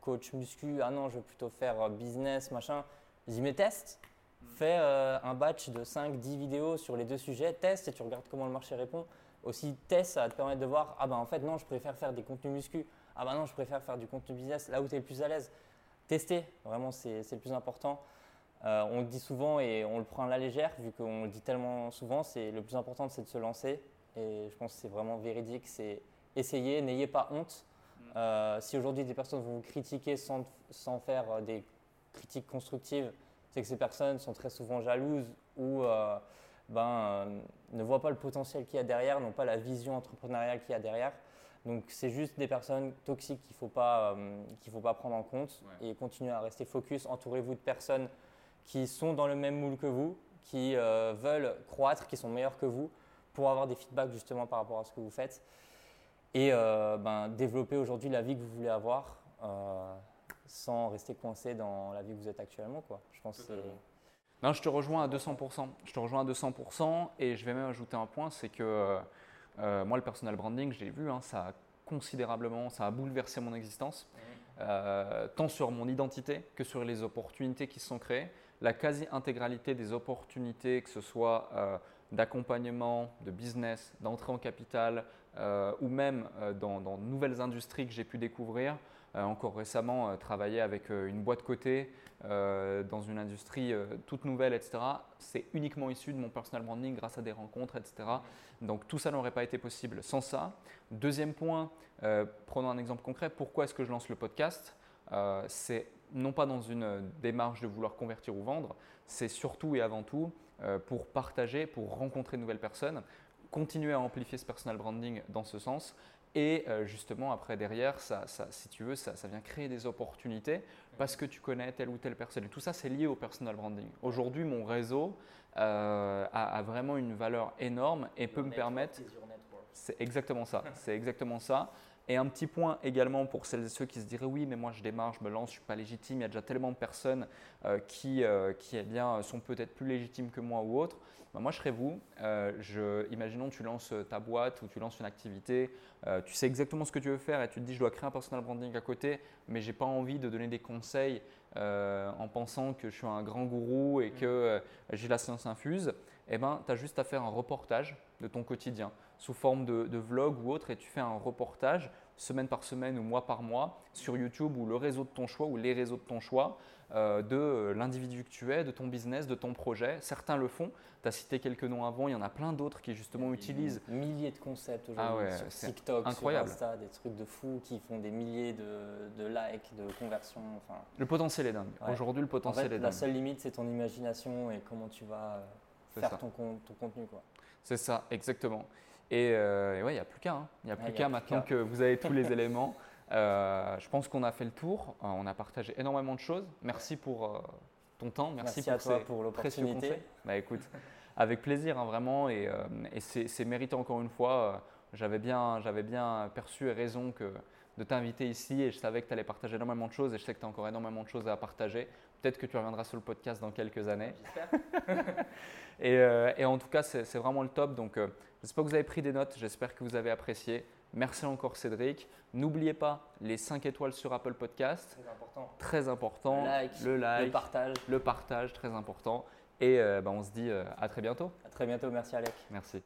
coach muscu. Ah non, je veux plutôt faire business, machin. Je dis, mais teste. Fais un batch de 5-10 vidéos sur les deux sujets, teste et tu regardes comment le marché répond. aussi test, ça va te permettre de voir, ah ben en fait non, je préfère faire des contenus muscu, ah ben non, je préfère faire du contenu business, là où tu es le plus à l'aise. Tester, vraiment, c'est le plus important. Euh, on le dit souvent et on le prend à la légère, vu qu'on le dit tellement souvent, c'est le plus important, c'est de se lancer. Et je pense que c'est vraiment véridique, c'est essayer, n'ayez pas honte. Euh, si aujourd'hui des personnes vont vous critiquer sans, sans faire euh, des critiques constructives, c'est que ces personnes sont très souvent jalouses ou ben, ne voient pas le potentiel qu'il y a derrière, n'ont pas la vision entrepreneuriale qu'il y a derrière. Donc c'est juste des personnes toxiques qu'il ne faut, pas, faut pas prendre en compte et continuer à rester focus. Entourez-vous de personnes qui sont dans le même moule que vous, qui euh, veulent croître, qui sont meilleurs que vous, pour avoir des feedbacks justement par rapport à ce que vous faites. Et euh, ben, développer aujourd'hui la vie que vous voulez avoir euh, sans rester coincé dans la vie que vous êtes actuellement. Quoi. Je pense non, je te rejoins à 200%. Je te rejoins à 200% et je vais même ajouter un point, c'est que moi, le personal branding, j'ai vu, hein, ça a considérablement, ça a bouleversé mon existence, tant sur mon identité que sur les opportunités qui se sont créées la quasi-intégralité des opportunités, que ce soit euh, d'accompagnement, de business, d'entrée en capital euh, ou même euh, dans, de nouvelles industries que j'ai pu découvrir. Encore récemment, travailler avec une boîte côté dans une industrie toute nouvelle, etc. C'est uniquement issu de mon personal branding grâce à des rencontres, etc. Donc tout ça n'aurait pas été possible sans ça. Deuxième point, prenons un exemple concret. Pourquoi est-ce que je lance le podcast? C'est non pas dans une euh, démarche de vouloir convertir ou vendre, c'est surtout et avant tout euh, pour partager, pour rencontrer de nouvelles personnes, continuer à amplifier ce personal branding dans ce sens. Et euh, justement, après, derrière, ça, si tu veux, ça, vient créer des opportunités parce que tu connais telle ou telle personne. Et tout ça, c'est lié au personal branding. Aujourd'hui, mon réseau a, vraiment une valeur énorme et peut me permettre. C'est exactement ça. C'est exactement ça. Et un petit point également pour celles et ceux qui se diraient oui, mais moi je démarre, je me lance, je ne suis pas légitime, il y a déjà tellement de personnes euh, qui, euh, qui eh bien, sont peut-être plus légitimes que moi ou autres. Ben, moi je serais vous. Euh, je, imaginons tu lances ta boîte ou tu lances une activité, tu sais exactement ce que tu veux faire et tu te dis je dois créer un personal branding à côté, mais j'ai pas envie de donner des conseils en pensant que je suis un grand gourou et que j'ai la science infuse. Eh ben, tu as juste à faire un reportage de ton quotidien sous forme de, vlog ou autre et tu fais un reportage semaine par semaine ou mois par mois sur YouTube ou le réseau de ton choix ou les réseaux de ton choix euh, de l'individu que tu es, de ton business, de ton projet. Certains le font. Tu as cité quelques noms avant, il y en a plein d'autres qui justement utilisent. Milliers de concepts aujourd'hui ah sur TikTok, incroyable. sur Insta, des trucs de fous qui font des milliers de, likes, de conversions. Enfin... Le potentiel est dingue. Aujourd'hui, le potentiel est dingue. La seule limite, c'est ton imagination et comment tu vas faire ton, ton, contenu. C'est ça, exactement. Et, euh, ouais, il n'y a plus qu'à. Hein. Il n'y a plus qu'à maintenant que vous avez tous les éléments. Euh, je pense qu'on a fait le tour. Euh, on a partagé énormément de choses. Merci pour ton temps. Merci, pour, à toi pour l'opportunité. Bah, écoute, avec plaisir, hein, vraiment. Et, et c'est mérité encore une fois. J'avais bien, bien perçu et raison que de t'inviter ici et je savais que tu allais partager énormément de choses et je sais que tu as encore énormément de choses à partager. Peut-être que tu reviendras sur le podcast dans quelques années. J'espère. et, et, en tout cas, c'est vraiment le top. Donc, J'espère que vous avez pris des notes, j'espère que vous avez apprécié. Merci encore Cédric. N'oubliez pas les 5 étoiles sur Apple Podcast. Très important. Très important. Le like, le, partage. Le partage, très important. Et euh, bah, on se dit euh, à très bientôt. À très bientôt, merci Alec. Merci.